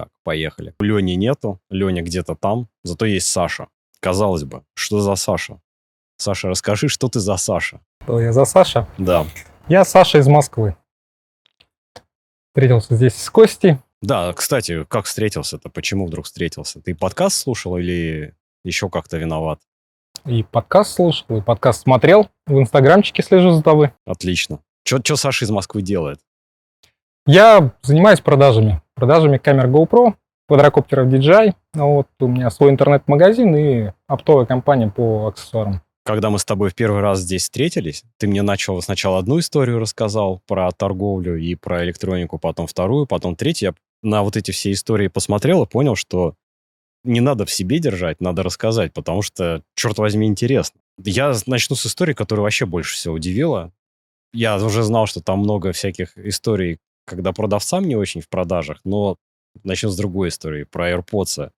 Так, поехали. Лени нету, Леня где-то там, зато есть Саша. Казалось бы, что за Саша? Саша, расскажи, что ты за Саша? Что я за Саша? Да. Я Саша из Москвы. Встретился здесь с Костей. Да, кстати, как встретился-то? Почему вдруг встретился? Ты подкаст слушал или еще как-то виноват? И подкаст слушал, и подкаст смотрел. В инстаграмчике слежу за тобой. Отлично. Что Саша из Москвы делает? Я занимаюсь продажами. Продажами камер GoPro, квадрокоптеров DJI. Вот у меня свой интернет-магазин и оптовая компания по аксессуарам. Когда мы с тобой в первый раз здесь встретились, ты мне начал сначала одну историю рассказал про торговлю и про электронику, потом вторую, потом третью. Я на вот эти все истории посмотрел и понял, что не надо в себе держать, надо рассказать, потому что, черт возьми, интересно. Я начну с истории, которая вообще больше всего удивила. Я уже знал, что там много всяких историй, когда продавцам не очень в продажах, но начну с другой истории, про AirPods.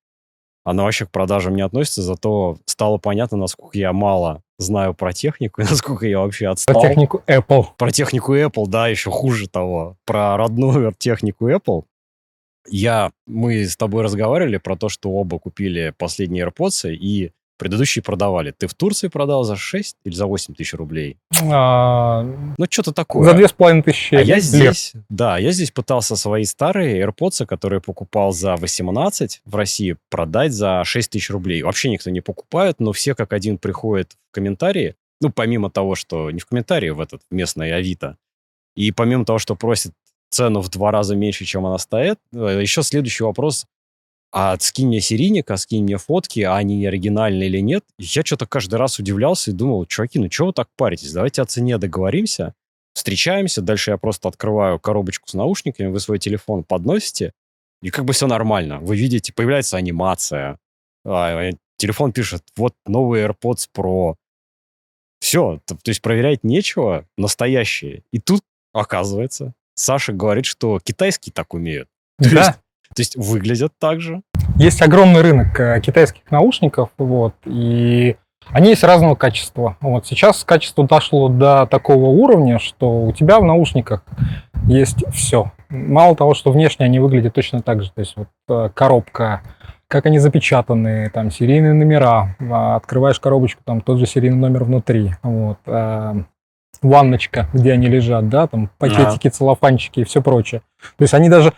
Она вообще к продажам не относится, зато стало понятно, насколько я мало знаю про технику и насколько я вообще отстал. Про технику Apple. Про технику Apple, да, еще хуже того. Про родную технику Apple. Я, мы с тобой разговаривали про то, что оба купили последние AirPods, и Предыдущие продавали. Ты в Турции продал за 6 или за 8 тысяч рублей? А, ну, что-то такое. За 2,5 тысячи. А я здесь, да, я здесь пытался свои старые AirPods, которые покупал за 18 в России, продать за 6 тысяч рублей. Вообще никто не покупает, но все как один приходят в комментарии, ну, помимо того, что не в комментарии, в этот местный Авито, и помимо того, что просят цену в два раза меньше, чем она стоит, э, еще следующий вопрос, а скинь мне серийник, а скинь мне фотки, а они оригинальные или нет. Я что-то каждый раз удивлялся и думал, чуваки, ну чего вы так паритесь? Давайте о цене договоримся, встречаемся, дальше я просто открываю коробочку с наушниками, вы свой телефон подносите, и как бы все нормально. Вы видите, появляется анимация, а, э, телефон пишет, вот новый AirPods Pro. Все, то, то есть проверять нечего, настоящие. И тут, оказывается, Саша говорит, что китайские так умеют. Да. То есть выглядят так же. Есть огромный рынок э, китайских наушников, вот, и они есть разного качества. Вот сейчас качество дошло до такого уровня, что у тебя в наушниках есть все. Мало того, что внешне они выглядят точно так же. То есть вот э, коробка, как они запечатаны, там серийные номера, а, открываешь коробочку, там тот же серийный номер внутри. Вот э, ванночка, где они лежат, да, там пакетики, целлофанчики и все прочее. То есть они даже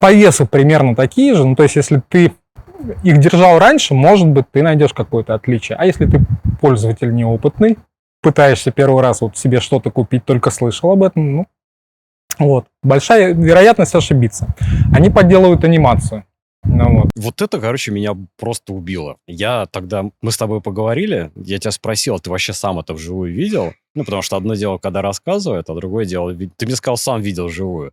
по весу примерно такие же. Ну, то есть, если ты их держал раньше, может быть, ты найдешь какое-то отличие. А если ты пользователь неопытный, пытаешься первый раз вот себе что-то купить, только слышал об этом, ну, вот. Большая вероятность ошибиться. Они подделывают анимацию. Ну, вот. вот это, короче, меня просто убило. Я тогда, мы с тобой поговорили, я тебя спросил, ты вообще сам это вживую видел? Ну, потому что одно дело, когда рассказывают, а другое дело, ты мне сказал, сам видел вживую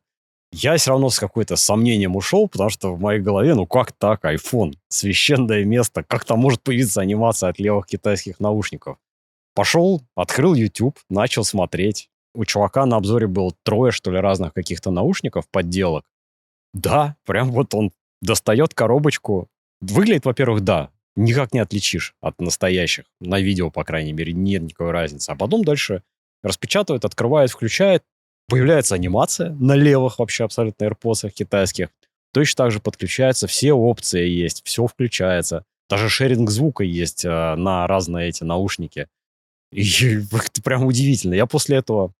я все равно с какой-то сомнением ушел, потому что в моей голове, ну как так, iPhone, священное место, как там может появиться анимация от левых китайских наушников? Пошел, открыл YouTube, начал смотреть. У чувака на обзоре было трое, что ли, разных каких-то наушников, подделок. Да, прям вот он достает коробочку. Выглядит, во-первых, да, никак не отличишь от настоящих. На видео, по крайней мере, нет никакой разницы. А потом дальше распечатывает, открывает, включает, Появляется анимация на левых вообще абсолютно AirPods китайских. Точно так же подключаются, все опции есть, все включается. Даже шеринг звука есть э, на разные эти наушники. И это прям удивительно. Я после этого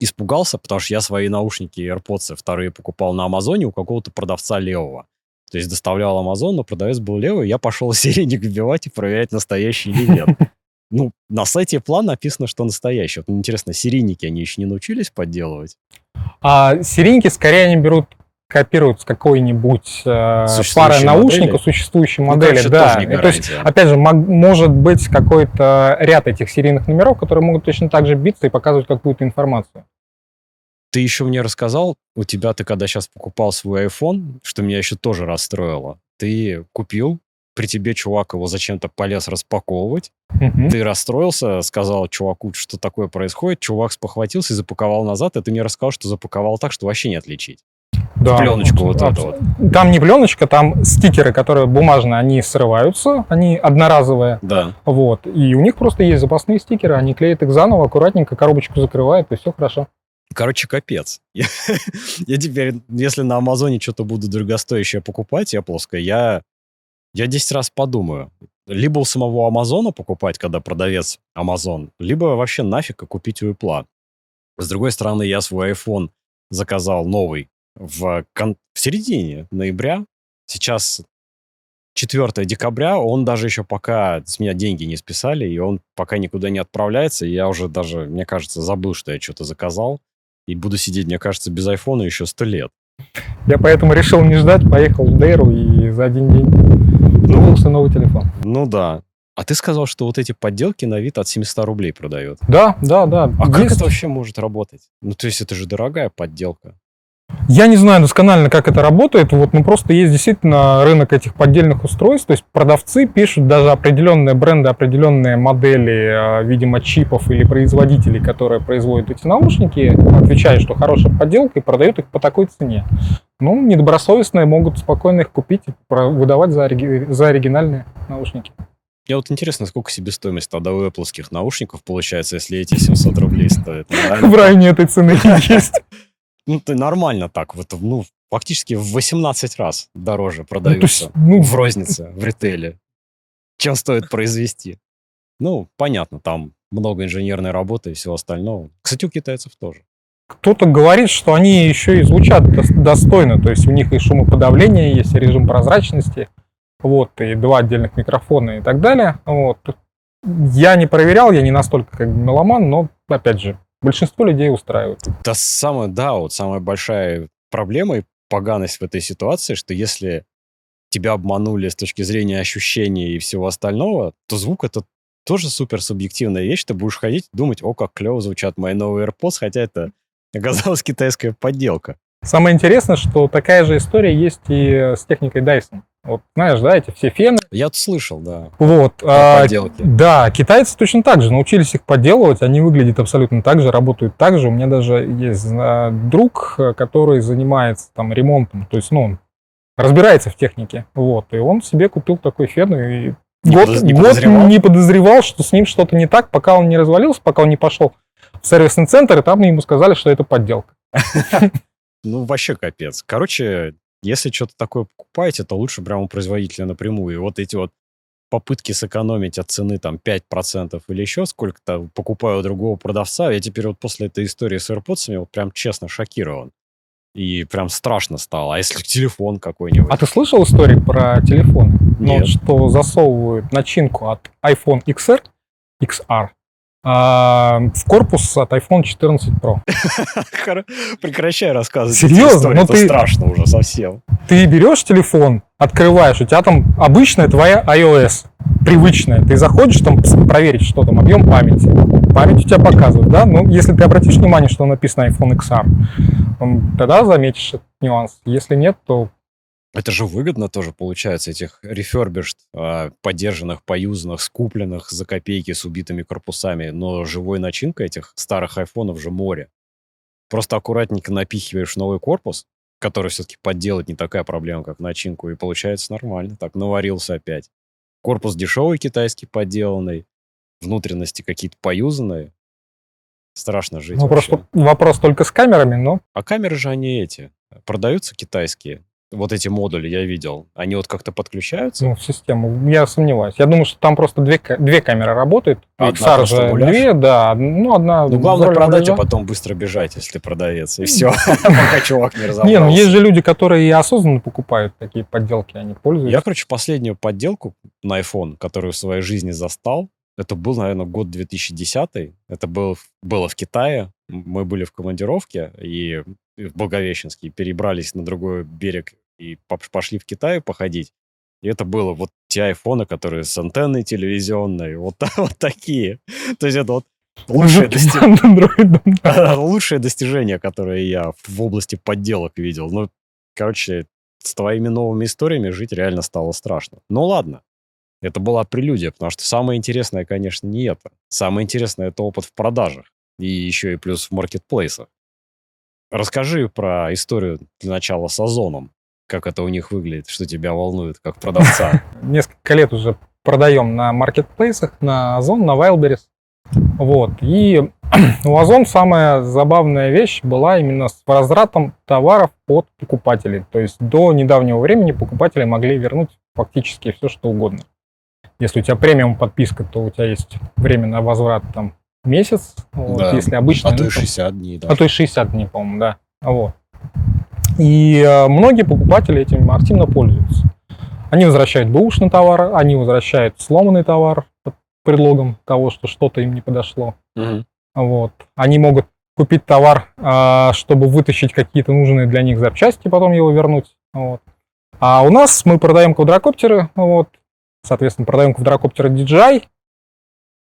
испугался, потому что я свои наушники AirPods вторые покупал на Амазоне у какого-то продавца левого. То есть доставлял Амазон, но продавец был левый, я пошел серийник вбивать и проверять, настоящий или нет. Ну, на сайте план написано, что настоящий. Вот, интересно, серийники они еще не научились подделывать? А серийники скорее они берут копируют с какой-нибудь э, пары наушников существующей ну, модели. Да, то есть, опять же, может быть какой-то ряд этих серийных номеров, которые могут точно так же биться и показывать какую-то информацию. Ты еще мне рассказал, у тебя ты когда сейчас покупал свой iPhone, что меня еще тоже расстроило. Ты купил, при тебе чувак его зачем-то полез распаковывать. Угу. Ты расстроился, сказал чуваку, что такое происходит. Чувак спохватился и запаковал назад. И ты мне рассказал, что запаковал так, что вообще не отличить. Да, пленочку вот эту вот. Там не пленочка, там стикеры, которые бумажные, они срываются, они одноразовые. Да. Вот. И у них просто есть запасные стикеры, они клеят их заново, аккуратненько, коробочку закрывают, и все хорошо. Короче, капец. Я, я теперь, если на Амазоне что-то буду дорогостоящее покупать, Apple, я, я 10 раз подумаю. Либо у самого Амазона покупать, когда продавец Амазон, либо вообще нафиг купить у Apple. С другой стороны, я свой iPhone заказал новый в, кон- в середине ноября. Сейчас 4 декабря, он даже еще пока с меня деньги не списали, и он пока никуда не отправляется, и я уже даже, мне кажется, забыл, что я что-то заказал, и буду сидеть, мне кажется, без айфона еще сто лет. Я поэтому решил не ждать, поехал в Дейру и за один день купился новый телефон. Ну да. А ты сказал, что вот эти подделки на вид от 700 рублей продают. Да, да, да. А как Есть- это вообще может работать? Ну, то есть это же дорогая подделка. Я не знаю досконально, как это работает. Вот, ну просто есть действительно рынок этих поддельных устройств. То есть продавцы пишут даже определенные бренды, определенные модели, э, видимо, чипов или производителей, которые производят эти наушники, отвечают, что хорошая подделка, и продают их по такой цене. Ну, недобросовестные могут спокойно их купить и выдавать за, ори- за оригинальные наушники. Мне вот интересно, сколько себестоимость тогда у Apple наушников получается, если эти 700 рублей стоят. В районе этой цены есть. Ну, ты нормально так, вот, ну, фактически в 18 раз дороже Ну, продаются есть, ну, в рознице, в ритейле, чем стоит произвести. Ну, понятно, там много инженерной работы и всего остального. Кстати, у китайцев тоже. Кто-то говорит, что они еще и звучат дос- достойно, то есть у них и шумоподавление есть, и режим прозрачности, вот, и два отдельных микрофона и так далее. Вот. Я не проверял, я не настолько как бы меломан, но, опять же, большинство людей устраивает. Да, самое, да, вот самая большая проблема и поганость в этой ситуации, что если тебя обманули с точки зрения ощущений и всего остального, то звук это тоже супер субъективная вещь. Ты будешь ходить, думать, о, как клево звучат мои новые AirPods, хотя это оказалась китайская подделка. Самое интересное, что такая же история есть и с техникой Dyson. Вот, знаешь, да, эти все фены. Я слышал, да, Вот. а, подделки. Да, китайцы точно так же научились их подделывать, они выглядят абсолютно так же, работают так же. У меня даже есть а, друг, который занимается там ремонтом, то есть, ну, он разбирается в технике, вот, и он себе купил такой фен и Не год, подоз- не год подозревал? не подозревал, что с ним что-то не так, пока он не развалился, пока он не пошел в сервисный центр, и там ему сказали, что это подделка. Ну, вообще капец. Короче, если что-то такое покупаете, то лучше прямо у производителя напрямую. И вот эти вот попытки сэкономить от цены там 5% или еще сколько-то, покупаю у другого продавца, я теперь вот после этой истории с AirPods вот прям честно шокирован. И прям страшно стало. А если телефон какой-нибудь? А ты слышал истории про телефоны? Ну, Нет. вот что засовывают начинку от iPhone XR, XR а, в корпус от iPhone 14 Pro. Прекращай рассказывать. Серьезно? Ну это ты- страшно уже совсем. Ты берешь телефон, открываешь, у тебя там обычная твоя iOS, привычная. Ты заходишь там проверить, что там, объем памяти. Память у тебя показывает, да? Ну, если ты обратишь внимание, что написано iPhone XR, тогда заметишь этот нюанс. Если нет, то Это же выгодно тоже получается, этих refurbished, а, поддержанных, поюзанных, скупленных за копейки с убитыми корпусами, но живой начинкой этих старых айфонов же море. Просто аккуратненько напихиваешь новый корпус, который все-таки подделать не такая проблема, как начинку, и получается нормально. Так, наварился опять. Корпус дешевый китайский подделанный, внутренности какие-то поюзанные. Страшно жить ну, вообще. просто вопрос только с камерами, но А камеры же они эти, продаются китайские. Вот эти модули я видел. Они вот как-то подключаются. ну, в систему. Я сомневаюсь. Я думаю, что там просто две, две камеры работают. Одна XR же две, да. Ну, одна... Ну, главное продать, а потом быстро бежать, если ты продавец. И все, пока чувак не разобрался. Не, ну есть же люди, которые и осознанно покупают такие подделки, они пользуются. Я, короче, последнюю подделку на iPhone, которую в своей жизни застал, это был, наверное, год 2010. Это был, было в Китае. Мы были в командировке и в Благовещенске перебрались на другой берег и пошли в Китай походить. И это было вот те айфоны, которые с антенной телевизионной, вот, вот такие. То есть это вот лучшее, дости- лучшее достижение, которое я в области подделок видел. Ну, короче, с твоими новыми историями жить реально стало страшно. Ну ладно, это была прелюдия, потому что самое интересное, конечно, не это. Самое интересное это опыт в продажах. И еще и плюс в маркетплейсах. Расскажи про историю для начала с Озоном. Как это у них выглядит, что тебя волнует, как продавца. Несколько лет уже продаем на маркетплейсах, на Озон, на Wildberries. Вот. И у Озон самая забавная вещь была именно с возвратом товаров от покупателей. То есть до недавнего времени покупатели могли вернуть фактически все, что угодно. Если у тебя премиум подписка, то у тебя есть время на возврат там месяц. Вот, Да. если обычно... А то и там- 60 дней. а то и 60 дней, по-моему, да. Вот. И э, многие покупатели этим активно пользуются. Они возвращают бэушный товар, они возвращают сломанный товар под предлогом того, что что-то им не подошло. Мгм. Вот. Они могут купить товар, а, чтобы вытащить какие-то нужные для них запчасти, потом его вернуть. Вот. А у нас мы продаем квадрокоптеры, вот. соответственно, продаем квадрокоптеры DJI,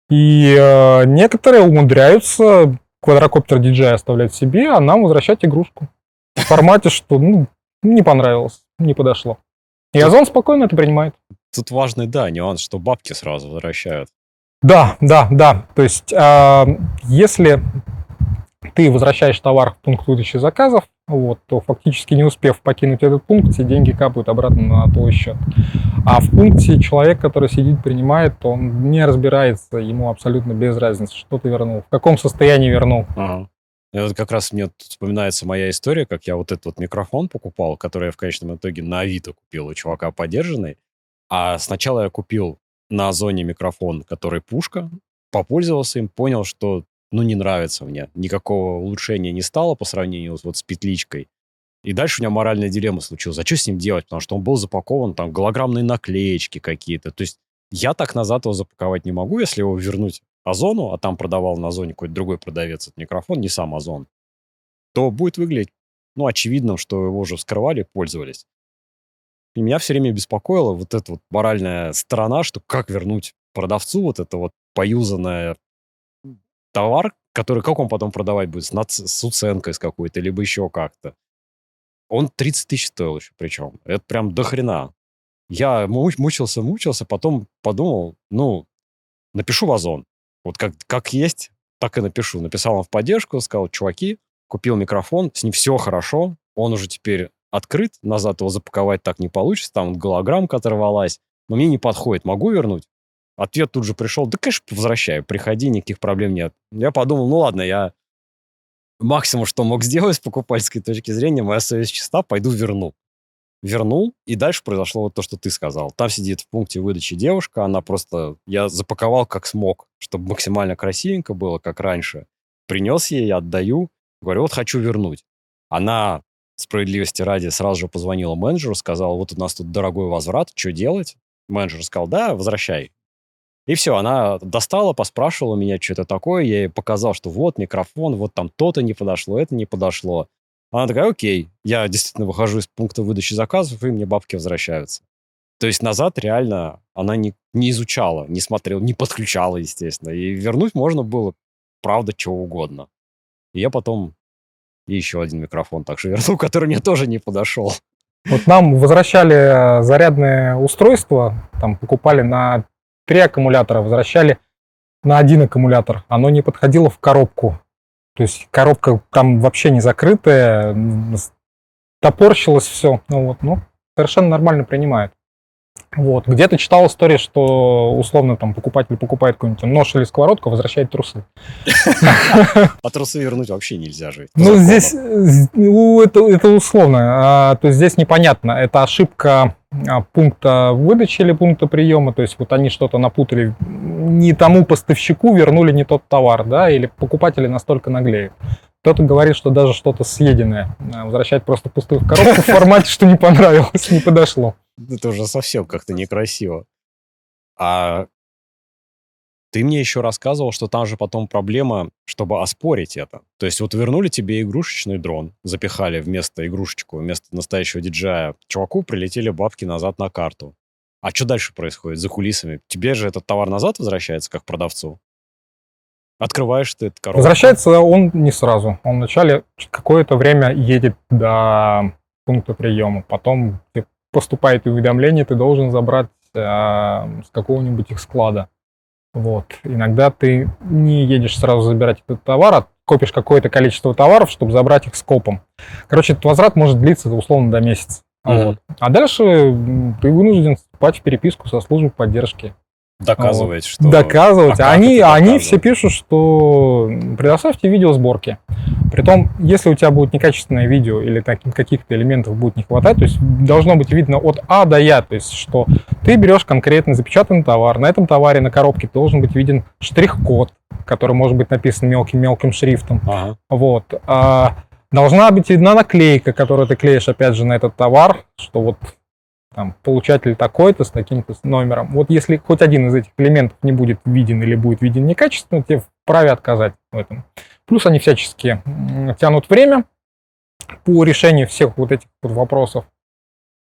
и э, некоторые умудряются квадрокоптер DJI оставлять себе, а нам возвращать игрушку. В формате, что ну, не понравилось, не подошло. И Озон спокойно это принимает. Тут важный, да, нюанс, что бабки сразу возвращают. Да, да, да. То есть, а, если ты возвращаешь товар в пункт выдачи заказов, вот, то фактически не успев покинуть этот пункт, все деньги капают обратно на твой счет. А в пункте человек, который сидит, принимает, он не разбирается, ему абсолютно без разницы, что ты вернул, в каком состоянии вернул. Ага. Вот как раз мне вспоминается моя история, как я вот этот вот микрофон покупал, который я в конечном итоге на Авито купил у чувака подержанный. А сначала я купил на Озоне микрофон, который пушка, попользовался им, понял, что ну не нравится мне. Никакого улучшения не стало по сравнению вот с петличкой. И дальше у меня моральная дилемма случилась. А что с ним делать? Потому что он был запакован, там, голограммные наклеечки какие-то. То есть я так назад его запаковать не могу, если его вернуть Озону, а там продавал на Озоне какой-то другой продавец этот микрофон, не сам Озон, то будет выглядеть, ну, очевидно, что его уже вскрывали, пользовались. И меня все время беспокоила вот эта вот моральная сторона, что как вернуть продавцу вот это вот поюзанное товар, который, как он потом продавать будет, с, нац- с уценкой с какой-то, либо еще как-то. Он 30 тысяч стоил еще причем. Это прям до хрена. Я му- мучился, мучился, потом подумал, ну, напишу в Озон. Вот как, как есть, так и напишу. Написал он в поддержку, сказал, чуваки, купил микрофон, с ним все хорошо, он уже теперь открыт, назад его запаковать так не получится, там вот голограммка оторвалась, но мне не подходит, могу вернуть? Ответ тут же пришел, да, конечно, возвращаю, приходи, никаких проблем нет. Я подумал, ну ладно, я максимум, что мог сделать с покупательской точки зрения, моя совесть чиста, пойду верну. Вернул, и дальше произошло вот то, что ты сказал. Там сидит в пункте выдачи девушка, она просто... Я запаковал как смог, чтобы максимально красивенько было, как раньше. Принес ей, отдаю, говорю, вот хочу вернуть. Она, справедливости ради, сразу же позвонила менеджеру, сказала, вот у нас тут дорогой возврат, что делать? Менеджер сказал, да, возвращай. И все, она достала, поспрашивала меня, что это такое. Я ей показал, что вот микрофон, вот там то-то не подошло, это не подошло. Она такая, окей, я действительно выхожу из пункта выдачи заказов, и мне бабки возвращаются. То есть назад реально она не, не изучала, не смотрела, не подключала, естественно. И вернуть можно было, правда, чего угодно. И я потом и еще один микрофон также вернул, который мне тоже не подошел. Вот нам возвращали э, зарядное устройство, там покупали на три аккумулятора, возвращали на один аккумулятор. Оно не подходило в коробку. То есть коробка там вообще не закрытая, топорщилось все. Ну вот, ну, совершенно нормально принимают. Вот. Где-то читал историю, что условно там покупатель покупает какой-нибудь нож или сковородку, возвращает трусы. А трусы вернуть вообще нельзя же. Ну, здесь ну, это, это условно. А, то есть здесь непонятно, это ошибка пункта выдачи или пункта приема. То есть вот они что-то напутали, не тому поставщику вернули не тот товар, да, или покупатели настолько наглеют. Кто-то говорит, что даже что-то съеденное а, возвращать просто пустую коробку в формате, что не понравилось, не подошло. Это уже совсем как-то некрасиво. А ты мне еще рассказывал, что там же потом проблема, чтобы оспорить это. То есть вот вернули тебе игрушечный дрон, запихали вместо игрушечку, вместо настоящего диджея. Чуваку прилетели бабки назад на карту. А что дальше происходит за кулисами? Тебе же этот товар назад возвращается, как продавцу? Открываешь ты этот коробку. Возвращается он не сразу. Он вначале какое-то время едет до пункта приема. Потом поступает уведомление, ты должен забрать э, с какого-нибудь их склада. Вот. Иногда ты не едешь сразу забирать этот товар, а копишь какое-то количество товаров, чтобы забрать их скопом. Короче, этот возврат может длиться условно до месяца. Мгм. Вот. А дальше ты вынужден вступать в переписку со службой поддержки. Доказывать, что... Доказывать. А они, они все пишут, что предоставьте видеосборки. Притом, если у тебя будет некачественное видео или каких-то элементов будет не хватать, то есть должно быть видно от А до Я, то есть что ты берешь конкретно запечатанный товар, на этом товаре на коробке должен быть виден штрих-код, который может быть написан мелким-мелким шрифтом. Ага. Вот. А, должна быть видна наклейка, которую ты клеишь, опять же, на этот товар, что вот там, получатель такой-то с таким-то номером. Вот если хоть один из этих элементов не будет виден или будет виден некачественно, тебе вправе отказать в этом. Плюс они всячески тянут время по решению всех вот этих вот вопросов.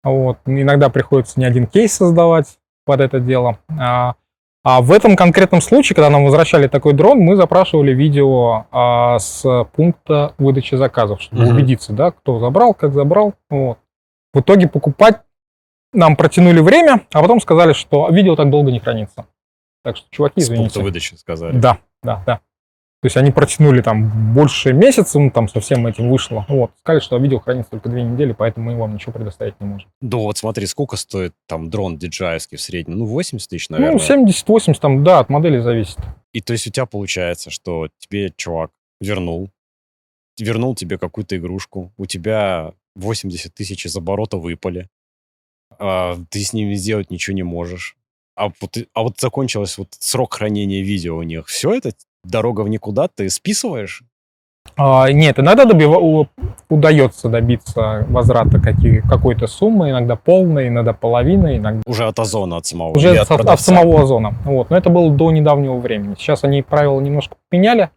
Вот. Иногда приходится не один кейс создавать под это дело. А, а в этом конкретном случае, когда нам возвращали такой дрон, мы запрашивали видео а, с пункта выдачи заказов, чтобы Мгм. убедиться, да, кто забрал, как забрал. Вот. В итоге покупать нам протянули время, а потом сказали, что видео так долго не хранится. Так что, чуваки, С пункта извините. выдачи сказали. Да, да, да. То есть они протянули там больше месяца, ну там со всем этим вышло. Вот. Сказали, что видео хранится только две недели, поэтому мы вам ничего предоставить не можем. Ну вот смотри, сколько стоит там дрон DJI в среднем? Ну 80 тысяч, наверное. Ну, 70-80 там, да, от модели зависит. И то есть у тебя получается, что тебе чувак вернул, вернул тебе какую-то игрушку, у тебя 80 тысяч из оборота выпали, а, ты с ними сделать ничего не можешь. А вот, а вот закончилось вот срок хранения видео у них. Все это дорога в никуда, ты списываешь? А, нет, иногда добива- удается добиться возврата какие- какой-то суммы, иногда полной, иногда половины, иногда Уже от Озона, от самого. уже от, от от самого озона. Вот. Но это было до недавнего времени. Сейчас они правила немножко поменяли.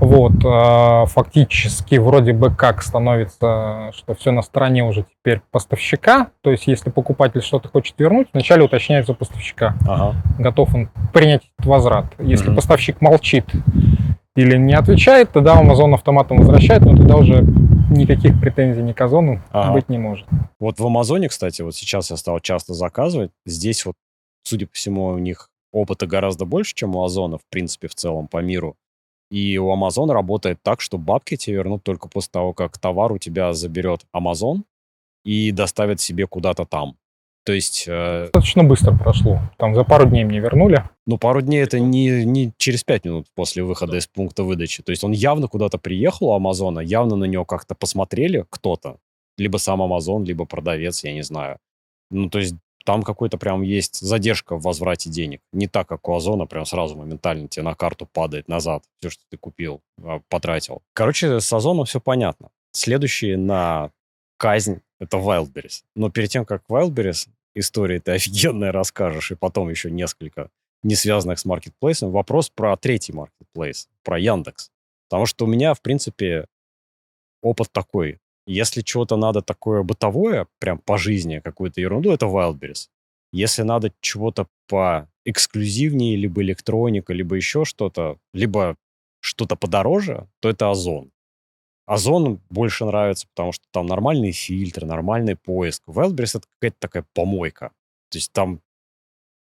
Вот, а, фактически вроде бы как становится, что все на стороне уже теперь поставщика. То есть, если покупатель что-то хочет вернуть, вначале уточняется поставщика, Ага. готов он принять этот возврат. Если Мгм. поставщик молчит или не отвечает, тогда Amazon автоматом возвращает, но тогда уже никаких претензий ни к Озону Ага. быть не может. Вот в Амазоне, кстати, вот сейчас я стал часто заказывать. Здесь вот, судя по всему, у них опыта гораздо больше, чем у Озона, в принципе, в целом по миру. И у Амазона работает так, что бабки тебе вернут только после того, как товар у тебя заберет Амазон и доставит себе куда-то там. То есть, э, Достаточно быстро прошло. Там за пару дней мне вернули. ну, пару дней это не, не через пять минут после выхода из пункта выдачи. То есть он явно куда-то приехал у Амазона, явно на него как-то посмотрели кто-то. Либо сам Амазон, либо продавец, я не знаю. Ну, то есть там какой-то прям есть задержка в возврате денег. Не так, как у Озона, прям сразу моментально тебе на карту падает назад все, что ты купил, а, потратил. Короче, с Озоном все понятно. Следующий на казнь — это Wildberries. Но перед тем, как Wildberries, истории ты офигенная расскажешь, и потом еще несколько не связанных с маркетплейсом, вопрос про третий маркетплейс, про Яндекс. Потому что у меня, в принципе, опыт такой. Если чего-то надо такое бытовое, прям по жизни, какую-то ерунду, это Wildberries. Если надо чего-то по эксклюзивнее, либо электроника, либо еще что-то, либо что-то подороже, то это Озон. Озон больше нравится, потому что там нормальный фильтр, нормальный поиск. Wildberries это какая-то такая помойка. То есть там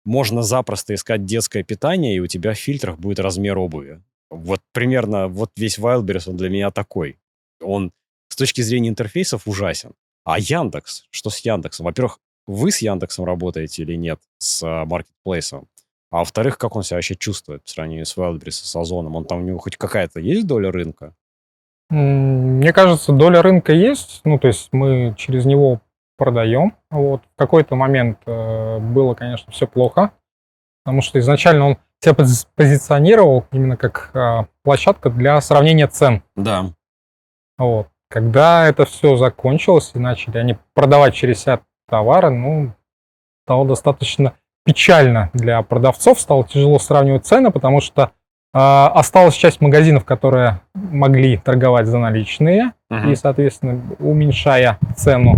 можно запросто искать детское питание, и у тебя в фильтрах будет размер обуви. Вот примерно вот весь Wildberries, он для меня такой. Он с точки зрения интерфейсов ужасен. А Яндекс, что с Яндексом? Во-первых, вы с Яндексом работаете или нет, с а, маркетплейсом? А во-вторых, как он себя вообще чувствует в сравнении с Wildberries, с Озоном? Он там, у него хоть какая-то есть доля рынка? Мне кажется, доля рынка есть. Ну, то есть мы через него продаем. Вот. В какой-то момент э, было, конечно, все плохо, потому что изначально он себя пози- позиционировал именно как э, площадка для сравнения цен. Да. Вот. Когда это все закончилось и начали они продавать через себя товары, ну, стало достаточно печально для продавцов, стало тяжело сравнивать цены, потому что а, осталась часть магазинов, которые могли торговать за наличные, и, соответственно, уменьшая цену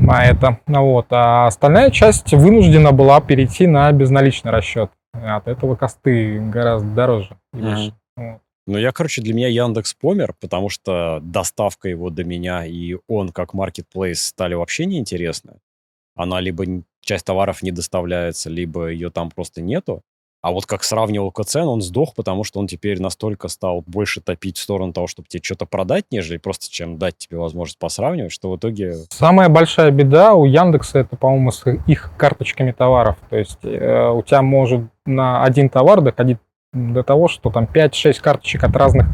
на это. Вот. А остальная часть вынуждена была перейти на безналичный расчет. От этого косты гораздо дороже. выше. Вот. Ну, я, короче, для меня Яндекс помер, потому что доставка его до меня и он как маркетплейс стали вообще неинтересны. Она либо часть товаров не доставляется, либо ее там просто нету. А вот как сравнивал цен, он сдох, потому что он теперь настолько стал больше топить в сторону того, чтобы тебе что-то продать, нежели просто чем дать тебе возможность посравнивать, что в итоге... Самая большая беда у Яндекса это, по-моему, с их карточками товаров. То есть э, у тебя может на один товар доходить до того, что там 5-6 карточек от разных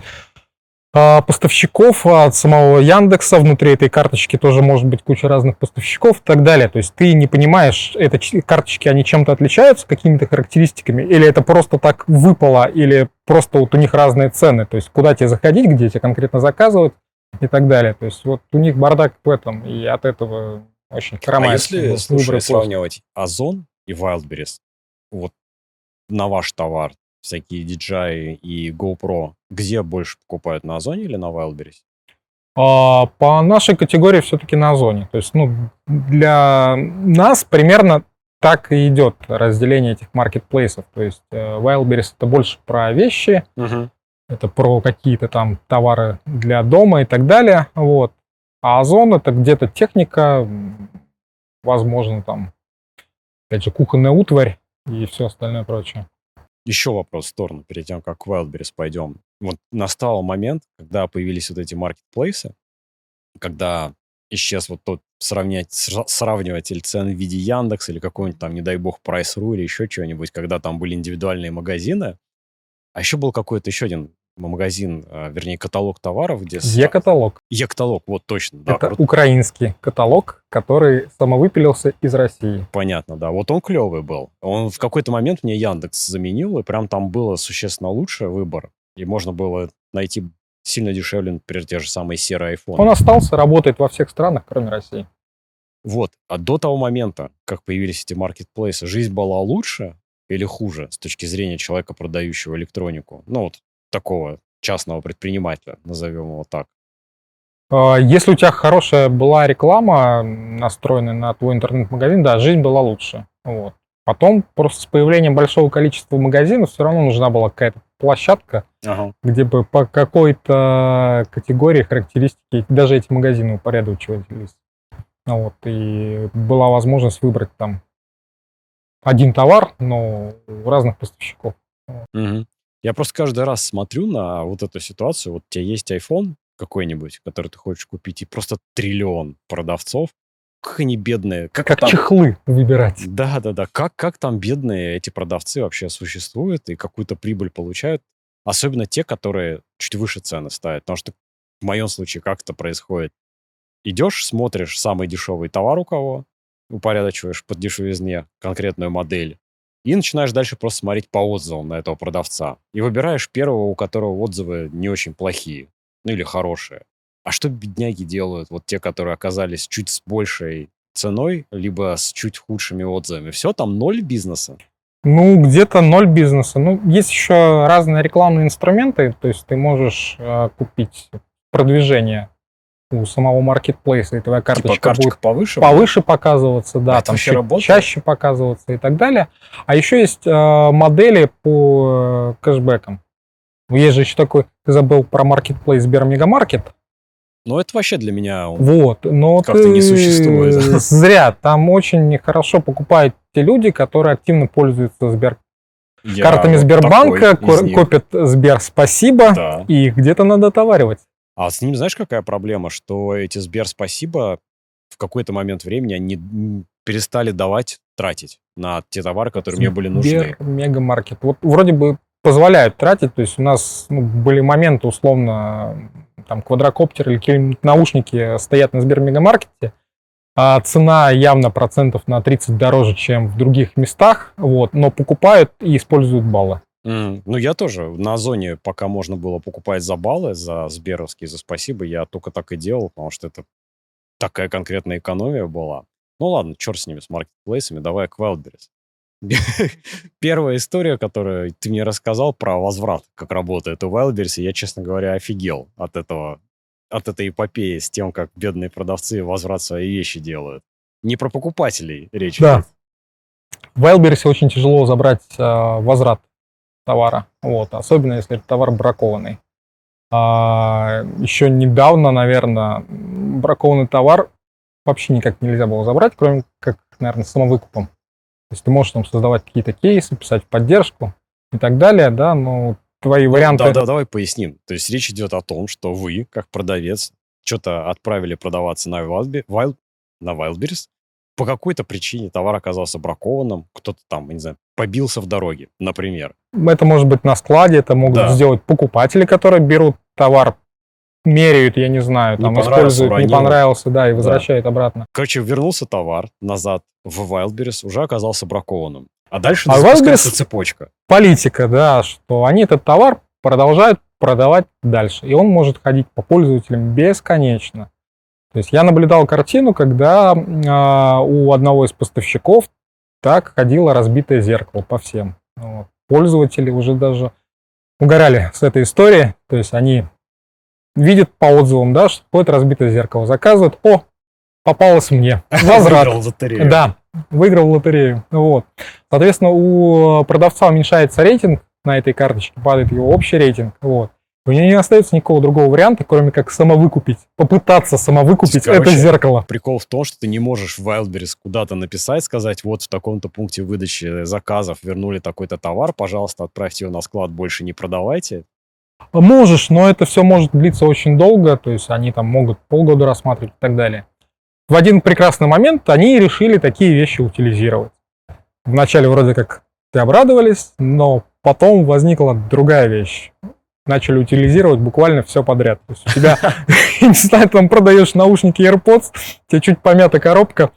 а, поставщиков от самого Яндекса, внутри этой карточки тоже может быть куча разных поставщиков и так далее. То есть ты не понимаешь, это карточки, они чем-то отличаются, какими-то характеристиками, или это просто так выпало, или просто вот у них разные цены. То есть куда тебе заходить, где тебе конкретно заказывать и так далее. То есть вот у них бардак в этом, и от этого очень хромает. А если, слушай, сравнивать Озон и Wildberries, вот на ваш товар, всякие DJI и GoPro, где больше покупают, на Озоне или на Wildberries? А, по нашей категории все-таки на Озоне. То есть, ну, для нас примерно так и идет разделение этих маркетплейсов. То есть э, Wildberries это больше про вещи, угу. это про какие-то там товары для дома и так далее. Вот. А Озон это где-то техника, возможно, там, опять же, кухонная утварь и все остальное прочее. Еще вопрос в сторону, перед тем, как к Wildberries пойдем. Вот настал момент, когда появились вот эти маркетплейсы, когда исчез вот тот сравнять, сравниватель цен в виде Яндекс или какой-нибудь там, не дай бог, Price.ru или еще чего-нибудь, когда там были индивидуальные магазины. А еще был какой-то еще один магазин, а, вернее, каталог товаров, где... Е-каталог. Е-каталог, вот точно. Да, Это круто. украинский каталог, который самовыпилился из России. Понятно, да. Вот он клевый был. Он в какой-то момент мне Яндекс заменил, и прям там было существенно лучше выбор. И можно было найти сильно дешевле, например, те же самые серые iPhone. Он остался, работает во всех странах, кроме России. Вот. А до того момента, как появились эти маркетплейсы, жизнь была лучше или хуже с точки зрения человека, продающего электронику? Ну вот такого частного предпринимателя, назовем его так? А, если у тебя хорошая была реклама, настроенная на твой интернет-магазин, да, жизнь была лучше. Вот. Потом просто с появлением большого количества магазинов все равно нужна была какая-то площадка, ага. где бы по какой-то категории характеристики даже эти магазины упорядочивались. Вот, и была возможность выбрать там один товар, но у разных поставщиков. Угу. Я просто каждый раз смотрю на вот эту ситуацию. Вот у тебя есть iPhone какой-нибудь, который ты хочешь купить, и просто триллион продавцов. Как они бедные. Как, как там... чехлы выбирать. Да, да, да. Как, как там бедные эти продавцы вообще существуют и какую-то прибыль получают? Особенно те, которые чуть выше цены ставят. Потому что в моем случае как это происходит? Идешь, смотришь самый дешевый товар у кого, упорядочиваешь под дешевизне конкретную модель, и начинаешь дальше просто смотреть по отзывам на этого продавца. И выбираешь первого, у которого отзывы не очень плохие. Ну или хорошие. А что бедняги делают? Вот те, которые оказались чуть с большей ценой, либо с чуть худшими отзывами. Все, там ноль бизнеса. Ну, где-то ноль бизнеса. Ну, есть еще разные рекламные инструменты. То есть ты можешь э, купить продвижение у самого маркетплейса, и твоя типа карточка, типа карточка будет повыше, повыше показываться, да, а там чуть работает? чаще показываться и так далее. А еще есть э, модели по э, кэшбэкам. Есть же еще такой, ты забыл про маркетплейс Сбермегамаркет. Ну, это вообще для меня вот, но как-то не существует. Зря. Там очень хорошо покупают те люди, которые активно пользуются Сбер я картами Сбербанка, копят Сбер спасибо, да. и где-то надо отоваривать. А с ним знаешь, какая проблема? Что эти Сбер спасибо в какой-то момент времени они перестали давать, тратить на те товары, которые Сбер, мне были нужны. Мегамаркет. Вот вроде бы позволяют тратить, то есть у нас ну, были моменты, условно, там квадрокоптер или какие-нибудь наушники стоят на Сбер Мегамаркете, а цена явно процентов на 30 дороже, чем в других местах, вот, но покупают и используют баллы. Mm, ну, я тоже на Озоне, пока можно было покупать за баллы, за Сберовские, за спасибо, я только так и делал, потому что это такая конкретная экономия была. Ну ладно, черт с ними, с маркетплейсами, давай к Wildberries. Первая история, которую ты мне рассказал про возврат, как работает у Wildberries, я, честно говоря, офигел от этого, от этой эпопеи с тем, как бедные продавцы возврат свои вещи делают. Не про покупателей речь да. В Wildberries очень тяжело забрать э, возврат товара, вот, особенно если это товар бракованный. А, еще недавно, наверное, бракованный товар вообще никак нельзя было забрать, кроме как, наверное, самовыкупом. То есть ты можешь там создавать какие-то кейсы, писать в поддержку, и так далее, да, но твои варианты... Да, да, давай поясним. То есть речь идет о том, что вы, как продавец, что-то отправили продаваться на, Wildbe- Wild, на Wildberries, по какой-то причине товар оказался бракованным, кто-то там, не знаю, побился в дороге, например. Это может быть на складе, это могут Да. сделать покупатели, которые берут товар, меряют, я не знаю, Не там понравился, используют, не уронил. понравился, да, и Да. возвращают обратно. Короче, вернулся товар назад в Wildberries, уже оказался бракованным. А дальше А Wildberries- цепочка. Политика, да, что они этот товар продолжают продавать дальше, и он может ходить по пользователям бесконечно. То есть я наблюдал картину, когда а, у одного из поставщиков так ходило разбитое зеркало по всем. Вот. Пользователи уже даже угорали с этой истории, то есть они видят по отзывам, да, что ходит разбитое зеркало, заказывают, о, попалось мне, возврат. Выиграл лотерею. Да, выиграл лотерею. Вот. Соответственно, у продавца уменьшается рейтинг на этой карточке, падает его общий рейтинг. Вот. У него не остается никакого другого варианта, кроме как самовыкупить, попытаться самовыкупить Короче, это зеркало. Прикол в том, что ты не можешь в Wildberries куда-то написать, сказать, вот в таком-то пункте выдачи заказов вернули такой-то товар, пожалуйста, отправьте его на склад, больше не продавайте. Можешь, но это все может длиться очень долго, то есть они там могут полгода рассматривать и так далее. В один прекрасный момент они решили такие вещи утилизировать. Вначале вроде как все обрадовались, но потом возникла другая вещь. Начали утилизировать буквально все подряд. То есть у тебя, я не знаю, там продаешь наушники AirPods, тебе чуть помята коробка,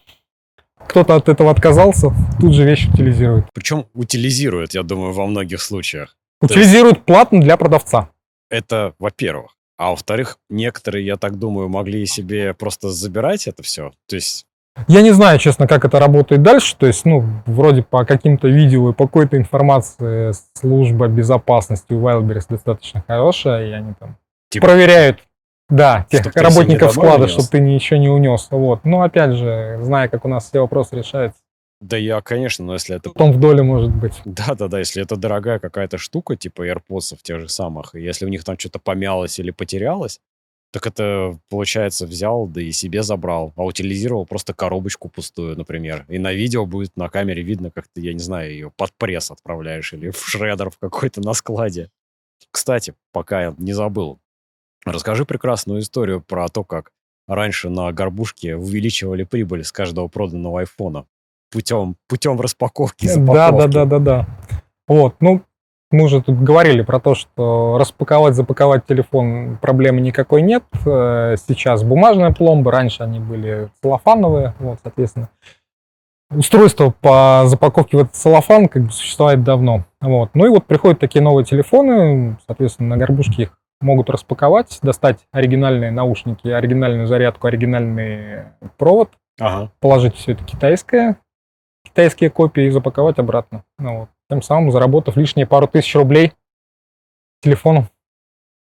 кто-то от этого отказался, тут же вещь утилизируют. Причем утилизируют, я думаю, во многих случаях. есть- Утилизируют платно для продавца. Это, во-первых. А во-вторых, некоторые, я так думаю, могли себе просто забирать это все. То есть, Я не знаю, честно, как это работает дальше. То есть, ну, вроде по каким-то видео и по какой-то информации служба безопасности у Wildberries достаточно хорошая, и они там Типа- проверяют, да, тех Чтоб работников склада, чтобы ты ничего не унес. Вот. Но опять же, зная, как у нас все вопросы решаются, да я, конечно, но если это... потом в доле может быть. Да-да-да, если это дорогая какая-то штука, типа AirPods тех же самых, и если у них там что-то помялось или потерялось, так это, получается, взял, да и себе забрал, а утилизировал просто коробочку пустую, например. И на видео будет на камере видно, как ты, я не знаю, ее под пресс отправляешь или в шредер в какой-то на складе. Кстати, пока я не забыл, расскажи прекрасную историю про то, как раньше на горбушке увеличивали прибыль с каждого проданного айфона путем, путем распаковки, Да, да, да, да, да. Вот, ну, мы уже тут говорили про то, что распаковать, запаковать телефон проблемы никакой нет. Э, Сейчас бумажная пломба, раньше они были целлофановые, вот, соответственно. Устройство по запаковке в этот целлофан как бы существует давно. Вот. Ну и вот приходят такие новые телефоны, соответственно, на горбушке их могут распаковать, достать оригинальные наушники, оригинальную зарядку, оригинальный провод, Ага. положить все это китайское, китайские копии и запаковать обратно. Ну, вот. Тем самым заработав лишние пару тысяч рублей телефону.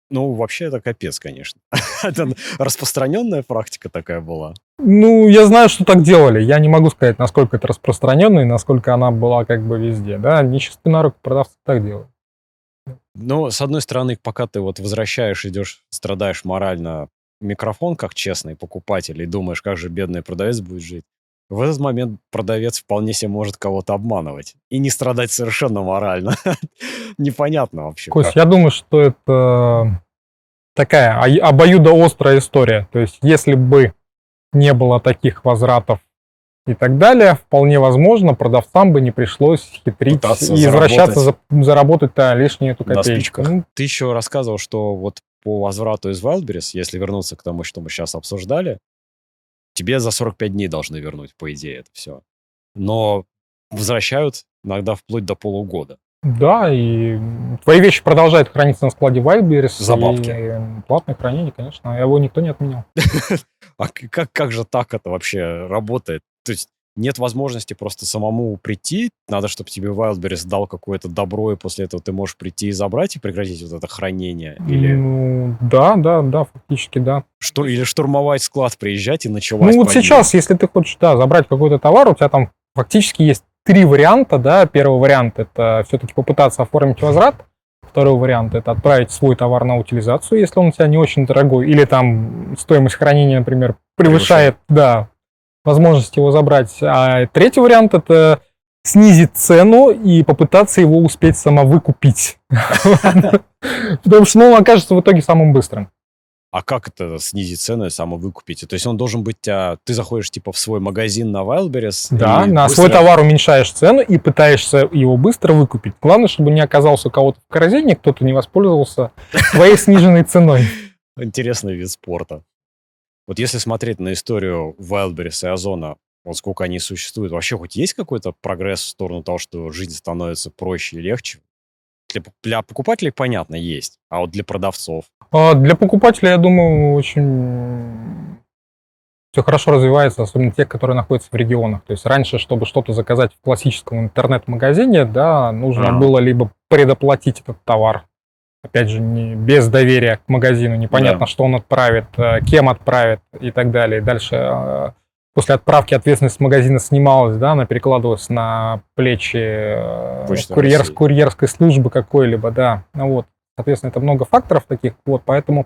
Ну, вообще это капец, конечно. Это распространенная практика такая была. Ну, я знаю, что так делали. Я не могу сказать, насколько это распространенно и насколько она была как бы везде. Да, нечестный на руку продавцы так делают. Но, с одной стороны, пока ты вот возвращаешь, идешь, страдаешь морально, микрофон как честный покупатель и думаешь, как же бедный продавец будет жить, в этот момент продавец вполне себе может кого-то обманывать и не страдать совершенно морально. Непонятно вообще. Кость, я думаю, что это такая обоюдоострая история. То есть, если бы не было таких возвратов и так далее, вполне возможно, продавцам бы не пришлось хитрить Пытаться и извращаться, за- заработать-то лишнюю эту спичках. Ну, Ты еще рассказывал, что вот по возврату из Wildberries, если вернуться к тому, что мы сейчас обсуждали, тебе за 45 дней должны вернуть, по идее, это все. Но возвращают иногда вплоть до полугода. Да, и твои вещи продолжают храниться на складе Wildberries. За бабки. И платное хранение, конечно, а его никто не отменял. А как, как же так это вообще работает? То есть нет возможности просто самому прийти, надо, чтобы тебе Wildberries дал какое-то добро, и после этого ты можешь прийти и забрать и прекратить вот это хранение? Или, Ну, да, да, да, фактически, да. что, или штурмовать склад, приезжать и ночевать Ну вот сейчас, если ты хочешь, да, забрать какой-то товар, у тебя там фактически есть три варианта, да. Первый вариант это все-таки попытаться оформить возврат. Второй вариант это отправить свой товар на утилизацию, если он у тебя не очень дорогой, или там стоимость хранения, например, превышает, да, возможность его забрать. А третий вариант это снизить цену и попытаться его успеть самовыкупить. Потому что ну, он окажется в итоге самым быстрым. А как это снизить цену и самовыкупить? То есть он должен быть... А, ты заходишь типа в свой магазин на Wildberries... Да, на быстро... свой товар уменьшаешь цену и пытаешься его быстро выкупить. Главное, чтобы не оказался у кого-то в корзине, кто-то не воспользовался твоей сниженной ценой. Интересный вид спорта. Вот если смотреть на историю Wildberries и Озона, вот сколько они существуют, вообще хоть есть какой-то прогресс в сторону того, что жизнь становится проще и легче? Для, для покупателей, понятно, есть, а вот для продавцов? А для покупателя, я думаю, очень все хорошо развивается, особенно тех, которые находятся в регионах. То есть раньше, чтобы что-то заказать в классическом интернет-магазине, да, нужно а. было либо предоплатить этот товар, опять же, не, без доверия к магазину, непонятно, да. что он отправит, э, кем отправит и так далее. Дальше э, после отправки ответственность магазина снималась, да, она перекладывалась на плечи э, курьер, курьерской службы какой-либо, да, ну вот. Соответственно, это много факторов таких, вот, поэтому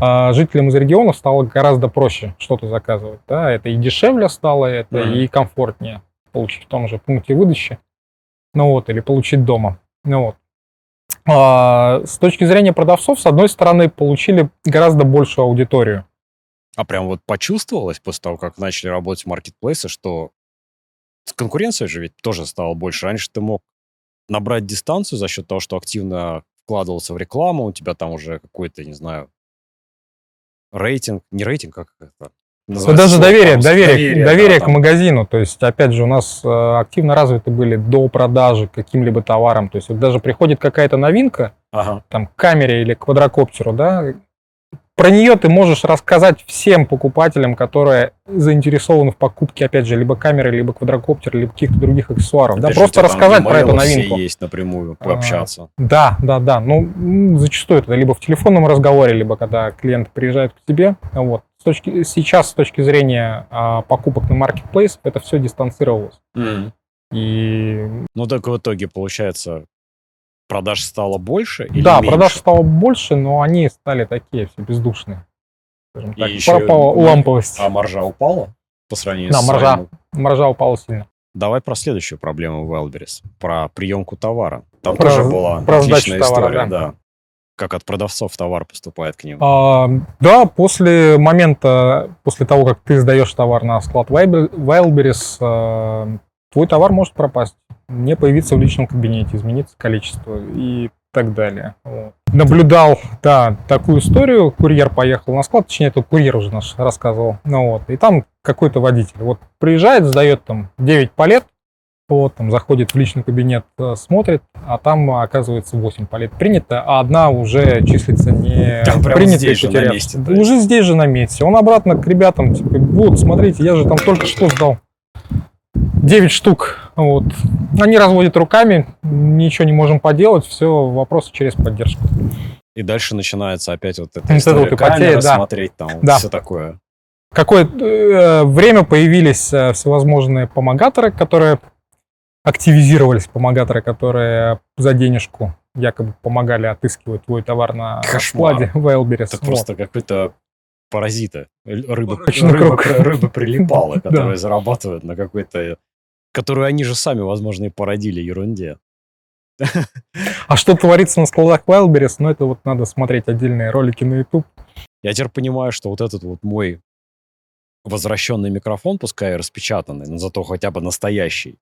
э, жителям из регионов стало гораздо проще что-то заказывать, да, это и дешевле стало, это mm-hmm. и комфортнее получить в том же пункте выдачи, ну вот, или получить дома, ну вот. А, с точки зрения продавцов, с одной стороны, получили гораздо большую аудиторию. А прям вот почувствовалось после того, как начали работать маркетплейсы, что конкуренция же ведь тоже стала больше. Раньше ты мог набрать дистанцию за счет того, что активно вкладывался в рекламу, у тебя там уже какой-то, не знаю, рейтинг, не рейтинг, как это, Называется даже доверие, доверие, доверие, доверие да, к там. магазину. То есть, опять же, у нас э, активно развиты были до продажи каким-либо товаром. То есть, вот даже приходит какая-то новинка, ага. там, к камере или к квадрокоптеру, да, про нее ты можешь рассказать всем покупателям, которые заинтересованы в покупке, опять же, либо камеры, либо квадрокоптера, либо каких-то других аксессуаров. Опять да, просто рассказать про эту новинку. Все есть напрямую, пообщаться. А, да, да, да. Ну, зачастую это либо в телефонном разговоре, либо когда клиент приезжает к тебе. Вот. С точки, сейчас с точки зрения а, покупок на маркетплейс это все дистанцировалось. Mm. И... Ну так в итоге получается, продаж стало больше или Да, меньше? продаж стало больше, но они стали такие все бездушные. Скажем так, еще пропала ламповость. А маржа упала по сравнению да, с маржа, своим... маржа упала сильно. Давай про следующую проблему в Wildberries, про приемку товара. Там про, тоже была про отличная история, товара, да. да. Как от продавцов товар поступает к ним. А, да, после момента, после того, как ты сдаешь товар на склад Wildberries, а, твой товар может пропасть не появиться в личном кабинете, измениться количество и так далее. Вот. Наблюдал, да, такую историю. Курьер поехал на склад, точнее, это курьер уже наш рассказывал. Ну вот, и там какой-то водитель вот приезжает, сдает там 9 палет, вот, там заходит в личный кабинет, э, смотрит, а там оказывается 8 палет принято, а одна уже числится не там принята здесь же на месте. Уже здесь же на месте. Он обратно к ребятам, типа, вот, смотрите, я же там только что сдал. 9 штук. Вот. Они разводят руками, ничего не можем поделать, все, вопросы через поддержку. И дальше начинается опять вот эта история вот камера, да. смотреть там, да. все такое. Какое э, время появились э, всевозможные помогаторы, которые активизировались, помогаторы, которые за денежку якобы помогали отыскивать твой товар на Кошмар. складе Wildberries. Это вот. просто какой-то паразита. Рыба, рыба, рыба прилипала, которая зарабатывает на какой-то... Которую они же сами, возможно, и породили ерунде. А что творится на складах Wildberries, ну это вот надо смотреть отдельные ролики на YouTube. Я теперь понимаю, что вот этот вот мой возвращенный микрофон, пускай распечатанный, но зато хотя бы настоящий,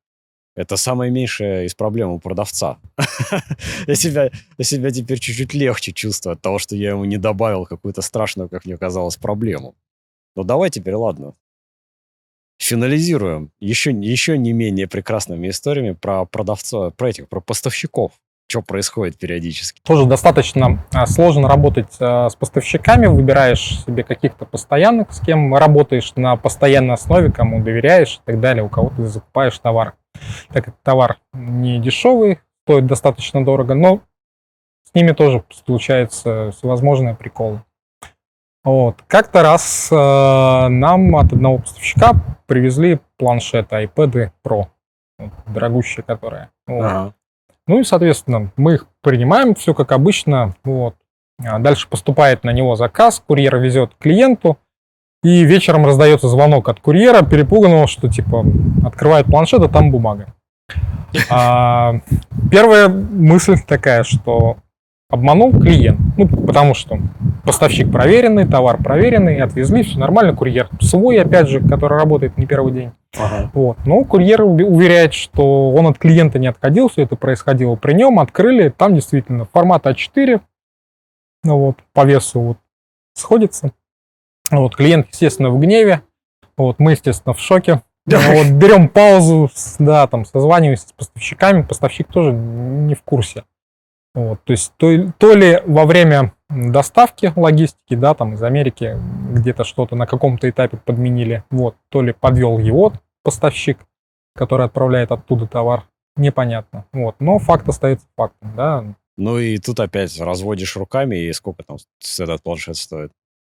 это самая меньшая из проблем у продавца. я, себя, я себя теперь чуть-чуть легче чувствую от того, что я ему не добавил какую-то страшную, как мне казалось, проблему. Но давай теперь, ладно, финализируем еще, еще не менее прекрасными историями про продавцов, про этих, про поставщиков. Что происходит периодически? Тоже достаточно а, сложно работать а, с поставщиками. Выбираешь себе каких-то постоянных, с кем работаешь на постоянной основе, кому доверяешь и так далее, у кого ты закупаешь товар так как товар не дешевый, стоит достаточно дорого, но с ними тоже случаются всевозможные приколы. Вот. Как-то раз э, нам от одного поставщика привезли планшеты iPad Pro, вот, дорогущие которые. Вот. Ага. Ну и, соответственно, мы их принимаем, все как обычно. Вот. А дальше поступает на него заказ, курьер везет клиенту, и вечером раздается звонок от курьера, перепуганного, что типа открывает планшет, а там бумага. А, первая мысль такая, что обманул клиент. Ну, потому что поставщик проверенный, товар проверенный, отвезли, все нормально, курьер свой, опять же, который работает не первый день. Ага. Вот. Но курьер уверяет, что он от клиента не отходил, все это происходило при нем, открыли, там действительно формат А4, ну вот, по весу вот сходится. Вот, клиент, естественно, в гневе, вот, мы, естественно, в шоке. Да. Вот, берем паузу, да, там, созваниваемся с поставщиками, поставщик тоже не в курсе. Вот, то есть то, то ли во время доставки логистики, да, там из Америки где-то что-то на каком-то этапе подменили, вот, то ли подвел его поставщик, который отправляет оттуда товар, непонятно. Вот, но факт остается фактом, да. Ну и тут опять разводишь руками, и сколько там этот планшет стоит?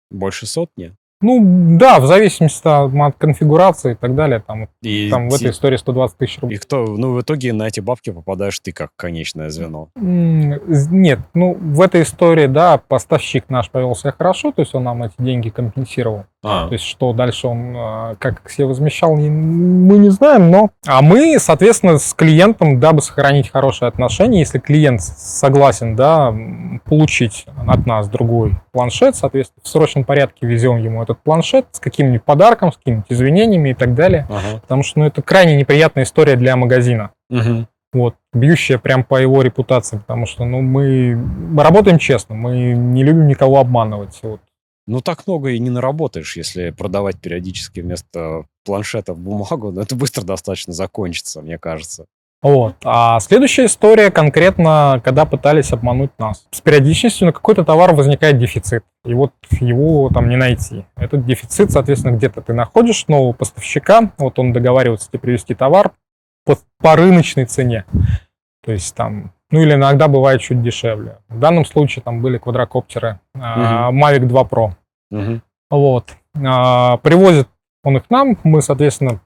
Больше сотни? Ну, да, в зависимости от конфигурации и так далее. Там, и там в этой истории 120 тысяч рублей. И кто, ну, в итоге на эти бабки попадаешь ты как конечное звено? Нет, ну, в этой истории, да, поставщик наш повел себя хорошо, то есть он нам эти деньги компенсировал. А. То есть что дальше он а, как себе возмещал, мы не знаем, но... А мы, соответственно, с клиентом, дабы сохранить хорошие отношения, если клиент согласен, да, получить от нас другой планшет, соответственно, в срочном порядке везем ему этот планшет с каким-нибудь подарком, с какими-нибудь извинениями и так далее. Ага. Потому что, ну, это крайне неприятная история для магазина. Угу вот, бьющая прям по его репутации, потому что, ну, мы работаем честно, мы не любим никого обманывать, вот. Ну, так много и не наработаешь, если продавать периодически вместо планшета в бумагу. Но это быстро достаточно закончится, мне кажется. Вот. А следующая история конкретно, когда пытались обмануть нас. С периодичностью на какой-то товар возникает дефицит. И вот его там не найти. Этот дефицит, соответственно, где-то ты находишь нового поставщика, вот он договаривается тебе привезти товар по, по рыночной цене. То есть там, ну или иногда бывает чуть дешевле. В данном случае там были квадрокоптеры uh-huh. Mavic 2 Pro. Uh-huh. Вот. А, привозит он их нам, мы, соответственно,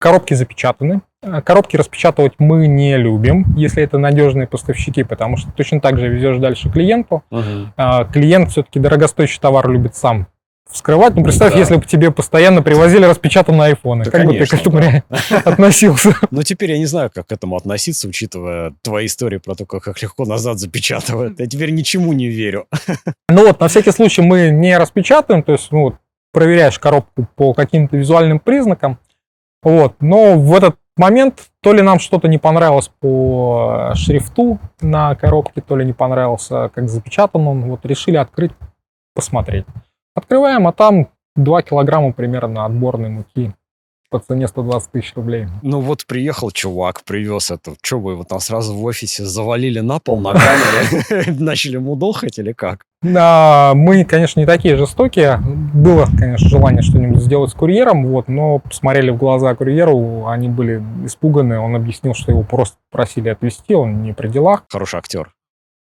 коробки запечатаны. А, коробки распечатывать мы не любим, если это надежные поставщики, потому что точно так же везешь дальше клиенту. Uh-huh. Клиент все-таки дорогостоящий товар любит сам вскрывать. Ну, представь, да. если бы тебе постоянно привозили распечатанные айфоны. Да, как конечно, бы ты к этому да. относился? Ну, теперь я не знаю, как к этому относиться, учитывая твои истории про то, как легко назад запечатывают. Я теперь ничему не верю. Ну вот, на всякий случай мы не распечатаем, то есть, ну, проверяешь коробку по каким-то визуальным признакам. Вот, но в этот момент то ли нам что-то не понравилось по шрифту на коробке, то ли не понравился, как запечатан он. Вот решили открыть, посмотреть. Открываем, а там 2 килограмма примерно отборной муки по цене 120 тысяч рублей. Ну вот приехал чувак, привез это. Что вы его там сразу в офисе завалили на пол ногами, начали мудохать или как? Да, мы, конечно, не такие жестокие. Было, конечно, желание что-нибудь сделать с курьером, вот, но посмотрели в глаза курьеру, они были испуганы. Он объяснил, что его просто просили отвезти, он не при делах. Хороший актер.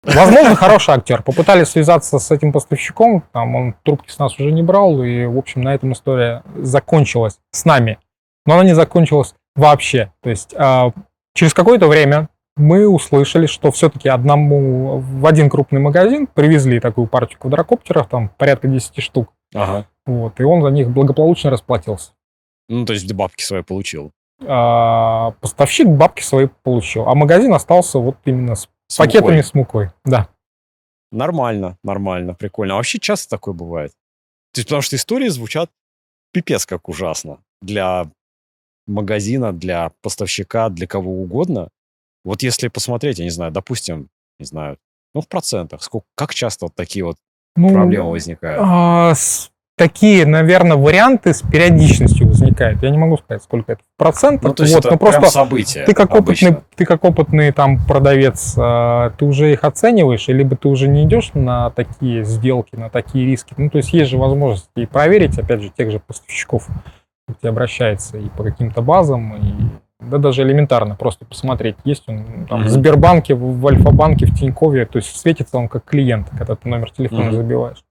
Возможно, хороший актер. Попытались связаться с этим поставщиком, там он трубки с нас уже не брал, и, в общем, на этом история закончилась с нами. Но она не закончилась вообще. То есть э, через какое-то время мы услышали, что все-таки одному в один крупный магазин привезли такую партию квадрокоптеров, там порядка 10 штук. Ага. Вот, и он за них благополучно расплатился. Ну, то есть бабки свои получил. А, поставщик бабки свои получил, а магазин остался вот именно с с Пакетами мукой. с мукой, да. Нормально, нормально, прикольно. А вообще часто такое бывает? То есть, потому что истории звучат пипец как ужасно. Для магазина, для поставщика, для кого угодно. Вот если посмотреть, я не знаю, допустим, не знаю, ну, в процентах, сколько, как часто вот такие вот ну, проблемы возникают? А, с такие, наверное, варианты с периодичностью возникают. Я не могу сказать, сколько это в процентах. Ну, то есть вот, это но просто событие. Ты как опытный, ты как опытный там продавец, а, ты уже их оцениваешь, либо ты уже не идешь на такие сделки, на такие риски. Ну, то есть есть же возможность и проверить, опять же, тех же поставщиков, кто к тебе обращается и по каким-то базам, и да даже элементарно просто посмотреть, есть он там, mm-hmm. в Сбербанке, в, в Альфа-банке, в Тинькове, то есть светится он как клиент, когда ты номер телефона mm-hmm. забиваешь.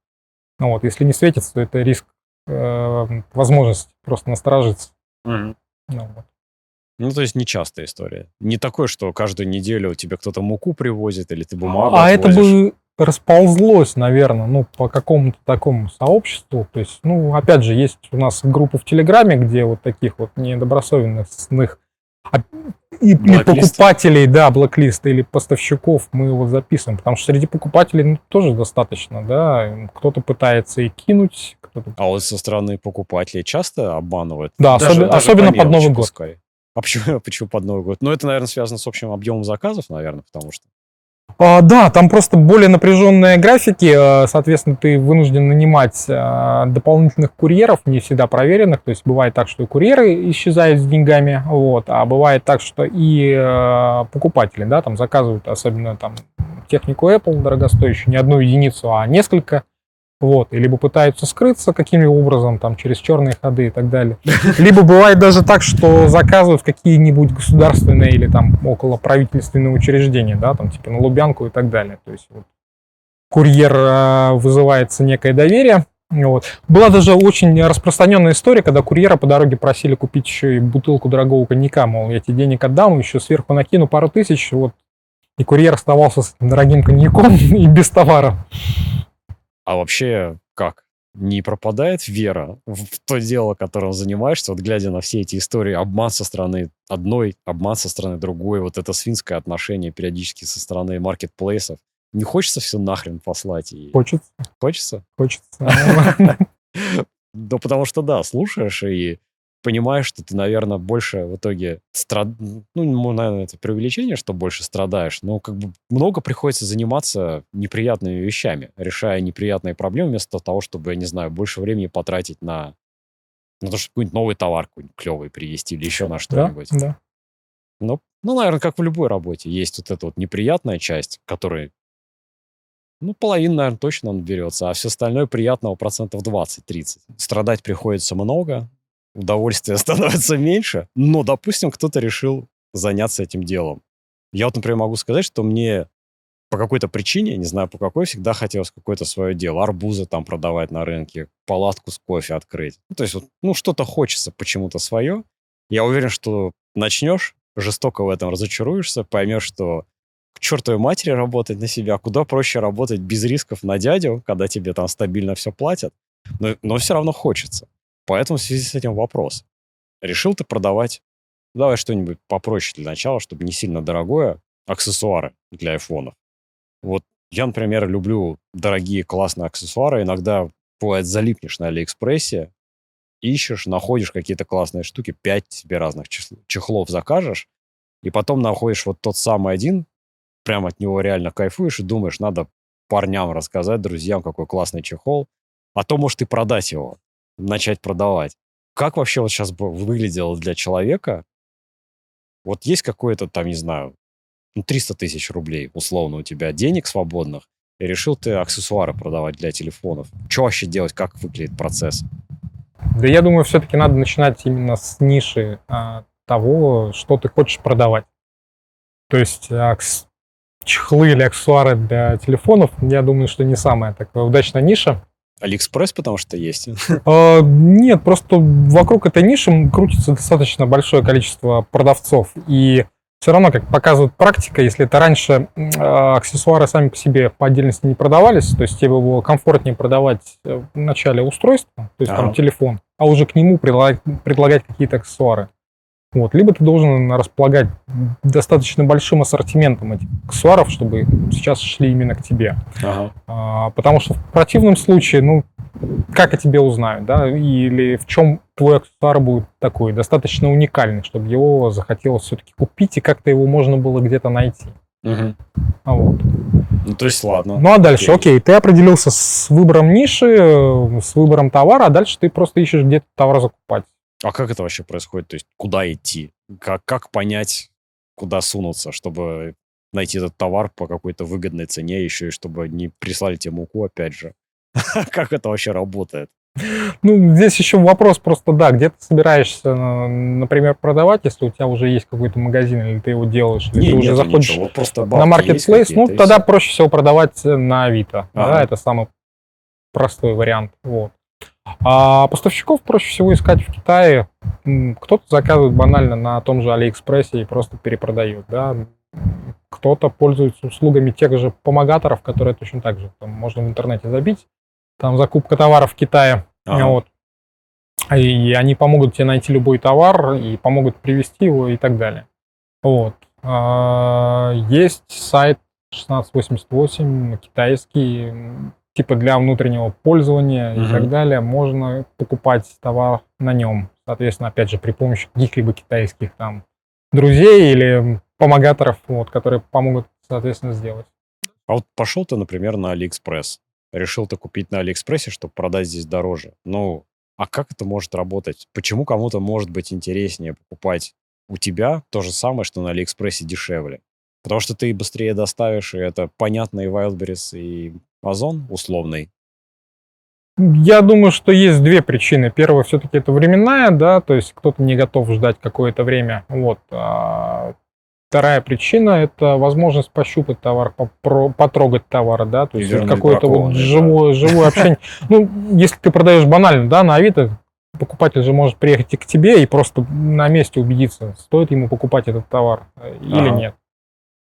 Ну вот, если не светится, то это риск, э, возможность просто насторожиться. Угу. Ну, вот. ну, то есть нечастая история. Не такое, что каждую неделю тебе кто-то муку привозит или ты бумагу А отвозишь. это бы расползлось, наверное, ну, по какому-то такому сообществу. То есть, ну, опять же, есть у нас группа в Телеграме, где вот таких вот недобросовестных и, или покупателей, да, блоклист, или поставщиков мы его записываем, потому что среди покупателей ну, тоже достаточно, да, кто-то пытается и кинуть, кто-то... А вот со стороны покупателей часто обманывают? Да, даже, особенно, даже особенно под Новый год. Пускай. А почему, почему под Новый год? Ну, это, наверное, связано с общим объемом заказов, наверное, потому что... А, да, там просто более напряженные графики, а, соответственно, ты вынужден нанимать а, дополнительных курьеров, не всегда проверенных, то есть бывает так, что и курьеры исчезают с деньгами, вот, а бывает так, что и а, покупатели, да, там заказывают, особенно там технику Apple дорогостоящую, не одну единицу, а несколько, вот, и либо пытаются скрыться каким-либо образом, там, через черные ходы и так далее. Либо бывает даже так, что заказывают какие-нибудь государственные или там около правительственные учреждения, да, там, типа на Лубянку и так далее. То есть вот, курьер э, вызывается некое доверие. Вот. Была даже очень распространенная история, когда курьера по дороге просили купить еще и бутылку дорогого коньяка, мол, я тебе денег отдам, еще сверху накину пару тысяч, вот. И курьер оставался с дорогим коньяком и без товара. А вообще как? Не пропадает вера в то дело, которым занимаешься, вот глядя на все эти истории, обман со стороны одной, обман со стороны другой, вот это свинское отношение периодически со стороны маркетплейсов. Не хочется все нахрен послать? И... Хочется. Хочется? Хочется. Да потому что, да, слушаешь и понимаешь, что ты, наверное, больше в итоге страд... ну, наверное, это преувеличение, что больше страдаешь, но как бы много приходится заниматься неприятными вещами, решая неприятные проблемы вместо того, чтобы, я не знаю, больше времени потратить на, на то, чтобы какой-нибудь новый товар какой-нибудь клевый привезти или еще на что-нибудь. Да, да. Ну, ну, наверное, как в любой работе. Есть вот эта вот неприятная часть, которая ну, половина, наверное, точно он берется, а все остальное приятного процентов 20-30. Страдать приходится много, удовольствия становится меньше, но, допустим, кто-то решил заняться этим делом. Я вот, например, могу сказать, что мне по какой-то причине, не знаю по какой, всегда хотелось какое-то свое дело. Арбузы там продавать на рынке, палатку с кофе открыть. Ну, то есть, вот, ну, что-то хочется почему-то свое. Я уверен, что начнешь, жестоко в этом разочаруешься, поймешь, что к чертовой матери работать на себя, куда проще работать без рисков на дядю, когда тебе там стабильно все платят. Но, но все равно хочется. Поэтому в связи с этим вопрос. Решил ты продавать, давай что-нибудь попроще для начала, чтобы не сильно дорогое, аксессуары для айфонов. Вот я, например, люблю дорогие классные аксессуары. Иногда, бывает, залипнешь на Алиэкспрессе, ищешь, находишь какие-то классные штуки, пять себе разных чехлов закажешь, и потом находишь вот тот самый один, прям от него реально кайфуешь и думаешь, надо парням рассказать, друзьям, какой классный чехол, а то, может, и продать его начать продавать. Как вообще вот сейчас бы выглядело для человека? Вот есть какое-то там, не знаю, 300 ну, тысяч рублей, условно, у тебя денег свободных, и решил ты аксессуары продавать для телефонов. Что вообще делать? Как выглядит процесс? Да я думаю, все-таки надо начинать именно с ниши а, того, что ты хочешь продавать. То есть акс... чехлы или аксессуары для телефонов, я думаю, что не самая такая удачная ниша. Алиэкспресс, потому что есть? А, нет, просто вокруг этой ниши крутится достаточно большое количество продавцов. И все равно, как показывает практика, если это раньше а, аксессуары сами по себе по отдельности не продавались, то есть тебе было комфортнее продавать э, в начале устройство, то есть ага. там телефон, а уже к нему предлагать, предлагать какие-то аксессуары. Вот. Либо ты должен располагать достаточно большим ассортиментом этих аксессуаров, чтобы сейчас шли именно к тебе. Ага. А, потому что в противном случае, ну, как о тебе узнают, да, или в чем твой аксессуар будет такой, достаточно уникальный, чтобы его захотелось все-таки купить, и как-то его можно было где-то найти. Угу. А вот. Ну, то есть, ладно. Ну, а дальше, окей. окей, ты определился с выбором ниши, э, с выбором товара, а дальше ты просто ищешь где-то товар закупать. А как это вообще происходит? То есть куда идти? Как, как понять, куда сунуться, чтобы найти этот товар по какой-то выгодной цене еще, и чтобы не прислали тебе муку опять же? Как это вообще работает? Ну, здесь еще вопрос просто, да, где ты собираешься, например, продавать, если у тебя уже есть какой-то магазин, или ты его делаешь, или не, ты уже заходишь вот просто на маркетплейс, ну, тогда проще всего продавать на Авито, ага. да, это самый простой вариант, вот. А поставщиков проще всего искать в Китае. Кто-то заказывает банально на том же Алиэкспрессе и просто перепродает. Да? Кто-то пользуется услугами тех же помогаторов, которые точно так же там, можно в интернете забить. Там закупка товаров в Китае. Ага. Вот. И они помогут тебе найти любой товар и помогут привезти его и так далее. Вот. А, есть сайт 1688, китайский, типа для внутреннего пользования угу. и так далее. Можно покупать товар на нем. Соответственно, опять же, при помощи каких-либо китайских там друзей или помогаторов, вот, которые помогут, соответственно, сделать. А вот пошел ты, например, на Алиэкспресс. Решил ты купить на Алиэкспрессе, чтобы продать здесь дороже. Ну, а как это может работать? Почему кому-то может быть интереснее покупать у тебя то же самое, что на Алиэкспрессе дешевле? Потому что ты быстрее доставишь, и это понятно и Wildberries, и Озон условный. Я думаю, что есть две причины. Первая все-таки это временная, да, то есть кто-то не готов ждать какое-то время. Вот. А вторая причина это возможность пощупать товар, потрогать товар, да, то есть какое-то вот живое, живое общение. Ну, если ты продаешь банально, да, на Авито, покупатель же может приехать и к тебе и просто на месте убедиться, стоит ему покупать этот товар или нет.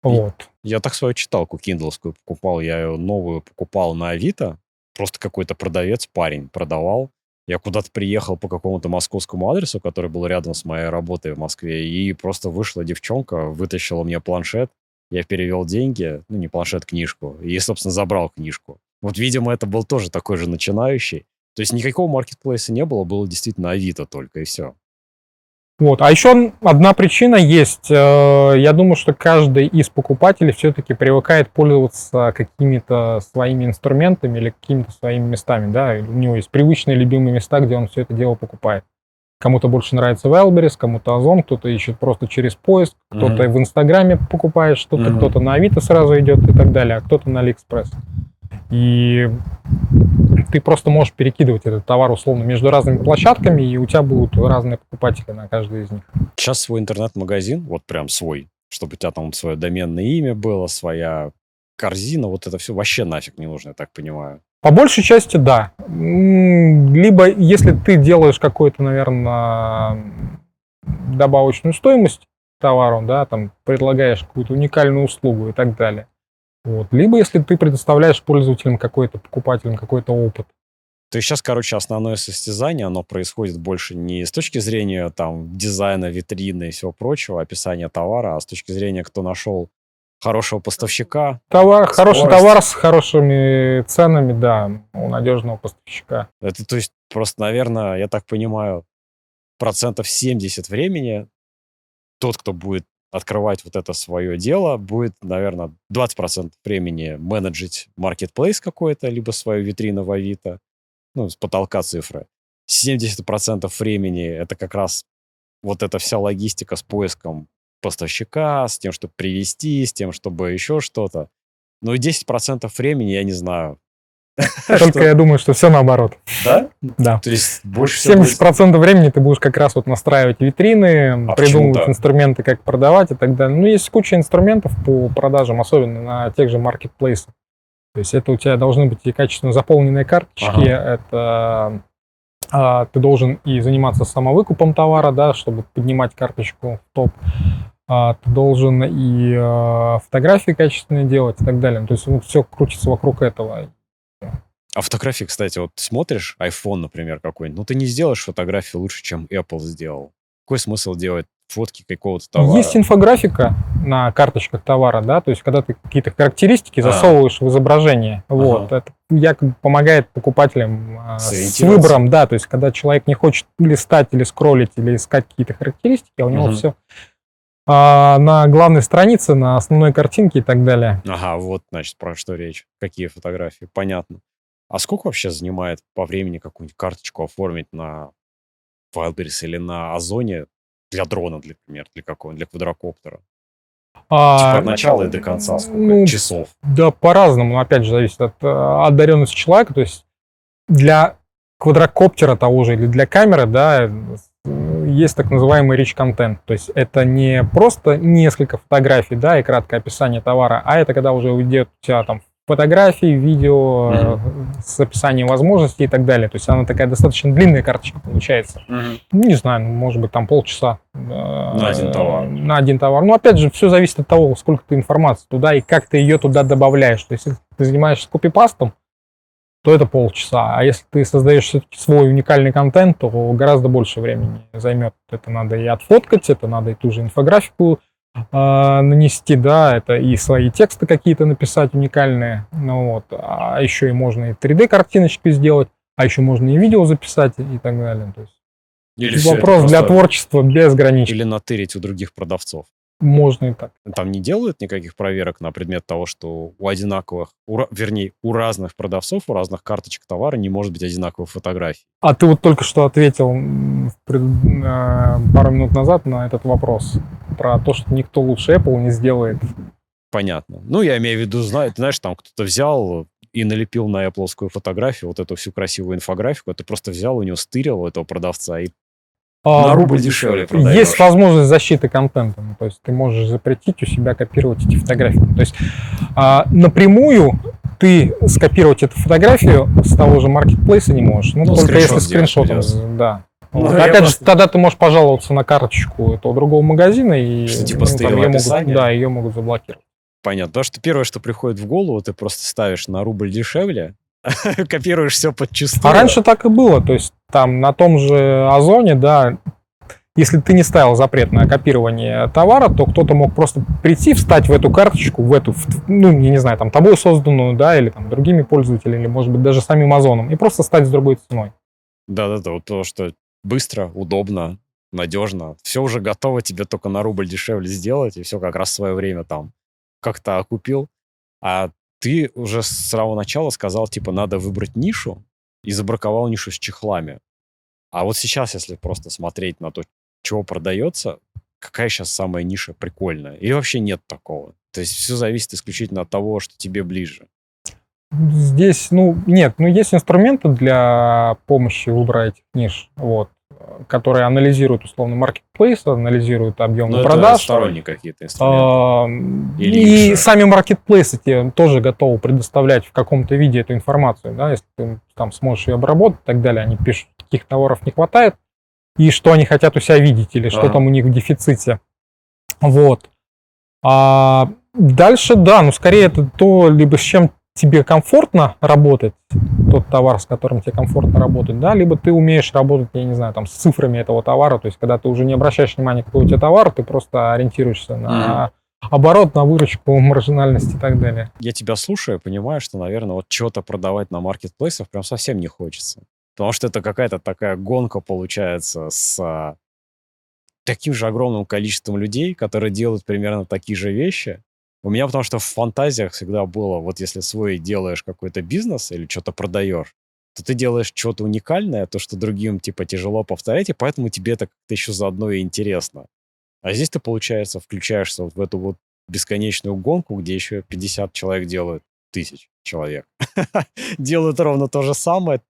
Вот. Я так свою читалку киндловскую покупал, я ее новую покупал на Авито, просто какой-то продавец, парень продавал. Я куда-то приехал по какому-то московскому адресу, который был рядом с моей работой в Москве, и просто вышла девчонка, вытащила мне планшет, я перевел деньги, ну, не планшет, книжку, и, собственно, забрал книжку. Вот, видимо, это был тоже такой же начинающий. То есть никакого маркетплейса не было, было действительно Авито только, и все. Вот. А еще одна причина есть. Э, я думаю, что каждый из покупателей все-таки привыкает пользоваться какими-то своими инструментами или какими-то своими местами. Да? У него есть привычные любимые места, где он все это дело покупает. Кому-то больше нравится Wildberries, кому-то Озон, кто-то ищет просто через поиск, кто-то mm-hmm. в Инстаграме покупает что-то, mm-hmm. кто-то на Авито сразу идет и так далее, а кто-то на Алиэкспресс. И ты просто можешь перекидывать этот товар условно между разными площадками, и у тебя будут разные покупатели на каждый из них. Сейчас свой интернет-магазин, вот прям свой, чтобы у тебя там свое доменное имя было, своя корзина, вот это все вообще нафиг не нужно, я так понимаю. По большей части, да. Либо если ты делаешь какую-то, наверное, добавочную стоимость товару, да, там предлагаешь какую-то уникальную услугу и так далее, вот. Либо если ты предоставляешь пользователям какой-то, покупателям какой-то опыт. То есть сейчас, короче, основное состязание, оно происходит больше не с точки зрения там дизайна, витрины и всего прочего, описания товара, а с точки зрения, кто нашел хорошего поставщика. Товар, хороший товар с хорошими ценами, да, у надежного поставщика. Это, то есть, просто, наверное, я так понимаю, процентов 70 времени тот, кто будет открывать вот это свое дело, будет, наверное, 20% времени менеджить маркетплейс какой-то, либо свою витрину в Авито, ну, с потолка цифры. 70% времени это как раз вот эта вся логистика с поиском поставщика, с тем, чтобы привести, с тем, чтобы еще что-то. Ну и 10% времени, я не знаю, Только я думаю, что все наоборот. Да? Да. То есть больше 70% времени ты будешь как раз вот настраивать витрины, а придумывать инструменты, как продавать и так далее. Ну, есть куча инструментов по продажам, особенно на тех же маркетплейсах. То есть это у тебя должны быть и качественно заполненные карточки, ага. это а, ты должен и заниматься самовыкупом товара, да, чтобы поднимать карточку в топ. А, ты должен и а, фотографии качественные делать и так далее. То есть ну, все крутится вокруг этого. А фотографии, кстати, вот смотришь iPhone, например, какой-нибудь, ну ты не сделаешь фотографии лучше, чем Apple сделал. Какой смысл делать фотки какого-то товара? Есть инфографика на карточках товара, да, то есть когда ты какие-то характеристики а. засовываешь в изображение, ага. вот, это якобы помогает покупателям а, с выбором, да, то есть когда человек не хочет листать или скроллить или искать какие-то характеристики, а у него угу. все а, на главной странице, на основной картинке и так далее. Ага, вот, значит, про что речь. Какие фотографии, понятно. А сколько вообще занимает по времени какую-нибудь карточку оформить на Wildberries или на Озоне для дрона, например, для какого-нибудь, для квадрокоптера? А, типа от начала и до конца сколько? Ну, часов? Да, по-разному. Опять же, зависит от э, одаренности человека. То есть для квадрокоптера того же или для камеры, да, есть так называемый rich content. То есть это не просто несколько фотографий, да, и краткое описание товара, а это когда уже уйдет у тебя там фотографии, видео mm-hmm. с описанием возможностей и так далее. То есть она такая достаточно длинная карточка получается. Mm-hmm. Ну, не знаю, может быть, там полчаса. На один товар. На один товар. Ну, опять же, все зависит от того, сколько ты информации туда и как ты ее туда добавляешь. То есть, если ты занимаешься копипастом, то это полчаса. А если ты создаешь все-таки свой уникальный контент, то гораздо больше времени займет. Это надо и отфоткать, это надо и ту же инфографику нанести, да, это и свои тексты какие-то написать уникальные, ну вот, а еще и можно и 3D-картиночки сделать, а еще можно и видео записать и так далее. То есть Или вопрос для творчества безграничен. Или натырить у других продавцов. Можно и так. Там не делают никаких проверок на предмет того, что у одинаковых, у вернее, у разных продавцов, у разных карточек товара не может быть одинаковых фотографий. А ты вот только что ответил пред- э, пару минут назад на этот вопрос про то, что никто лучше Apple не сделает. Понятно. Ну, я имею в виду, зна- ты знаешь, там кто-то взял и налепил на Apple фотографию, вот эту всю красивую инфографику, ты просто взял у него, стырил у этого продавца и А, на рубль дешевле продаешь. Есть возможность защиты контента. Ну, То есть ты можешь запретить у себя копировать эти фотографии. То есть а, напрямую ты скопировать эту фотографию с того же маркетплейса не можешь. Ну, Ну, только если скриншот скриншотом. Да. Ну, Вот. Опять же, просто- тогда ты можешь пожаловаться на карточку этого другого магазина и Что, типа, ну, там её могут, да, ее могут заблокировать. Понятно. Потому что первое, что приходит в голову, ты просто ставишь на рубль дешевле, копируешь все подчистую. А раньше так и было. То есть там на том же Озоне, да, если ты не ставил запрет на копирование товара, то кто-то мог просто прийти, встать в эту карточку, в эту, в- ну, я не знаю, там, тобой созданную, да, или там другими пользователями, или, может быть, даже самим Озоном, и просто стать с другой ценой. Да-да-да, вот то, что быстро, удобно, надежно. Все уже готово, тебе только на рубль дешевле сделать, и все как раз в свое время там как-то окупил. А ты уже с самого начала сказал, типа, надо выбрать нишу, и забраковал нишу с чехлами. А вот сейчас, если просто смотреть на то, чего продается, какая сейчас самая ниша прикольная? Или вообще нет такого? То есть все зависит исключительно от того, что тебе ближе. Здесь, ну, нет, ну, есть инструменты для помощи выбора этих ниш, вот, которые анализируют, условно, маркетплейс, анализируют объемы Но продаж. Ну, это сторонние какие-то инструменты. А, Или И же- сами маркетплейсы тебе тоже готовы предоставлять в каком-то виде эту информацию, да, если ты там сможешь ее обработать и так далее, они пишут, каких товаров не хватает, и что они хотят у себя видеть, или что Ага. там у них в дефиците. Вот. А дальше, да, ну, скорее это то, либо с чем тебе комфортно работать, тот товар, с которым тебе комфортно работать, да, либо ты умеешь работать, я не знаю, там, с цифрами этого товара, то есть, когда ты уже не обращаешь внимания, какой у тебя товар, ты просто ориентируешься на оборот, на выручку, маржинальность и так далее. я тебя слушаю, понимаю, что, наверное, вот что-то продавать на маркетплейсах прям совсем не хочется. Потому что это какая-то такая гонка получается с а, таким же огромным количеством людей, которые делают примерно такие же вещи. У меня потому что в фантазиях всегда было, вот если свой делаешь какой-то бизнес или что-то продаешь, то ты делаешь что-то уникальное, то, что другим, типа, тяжело повторять, и поэтому тебе это как-то еще заодно и интересно. А здесь ты, получается, включаешься вот в эту вот бесконечную гонку, где еще 50 человек делают, тысяч человек. Делают ровно то же самое.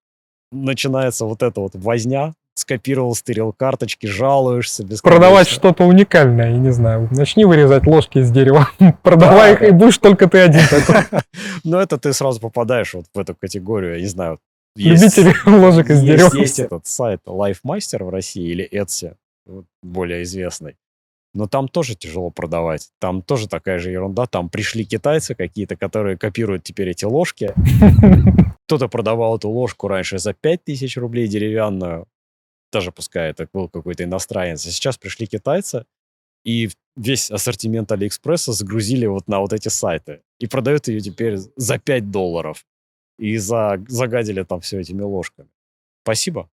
Начинается вот эта вот возня. Скопировал, стырил карточки, жалуешься. Продавать что-то уникальное, я не знаю, начни вырезать ложки из дерева, продавай Да, их, и будешь только ты один такой. Но это ты сразу попадаешь вот в эту категорию, я не знаю. Любители ложек из дерева. есть этот сайт LifeMaster в России или Etsy, более известный. Но там тоже тяжело продавать. Там тоже такая же ерунда. Там пришли китайцы какие-то, которые копируют теперь эти ложки. Кто-то продавал эту ложку раньше за 5000 рублей деревянную. Даже пускай это был какой-то иностранец. А сейчас пришли китайцы и весь ассортимент Алиэкспресса загрузили вот на вот эти сайты. И продают ее теперь за 5 долларов. И за, загадили там все этими ложками. Спасибо.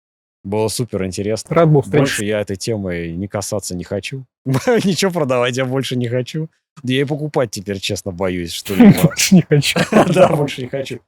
Было супер интересно. Рад был. Больше я этой темой не касаться не хочу. Ничего продавать я больше не хочу. Да я и покупать теперь, честно, боюсь что-либо. Больше не хочу. Да, больше не хочу.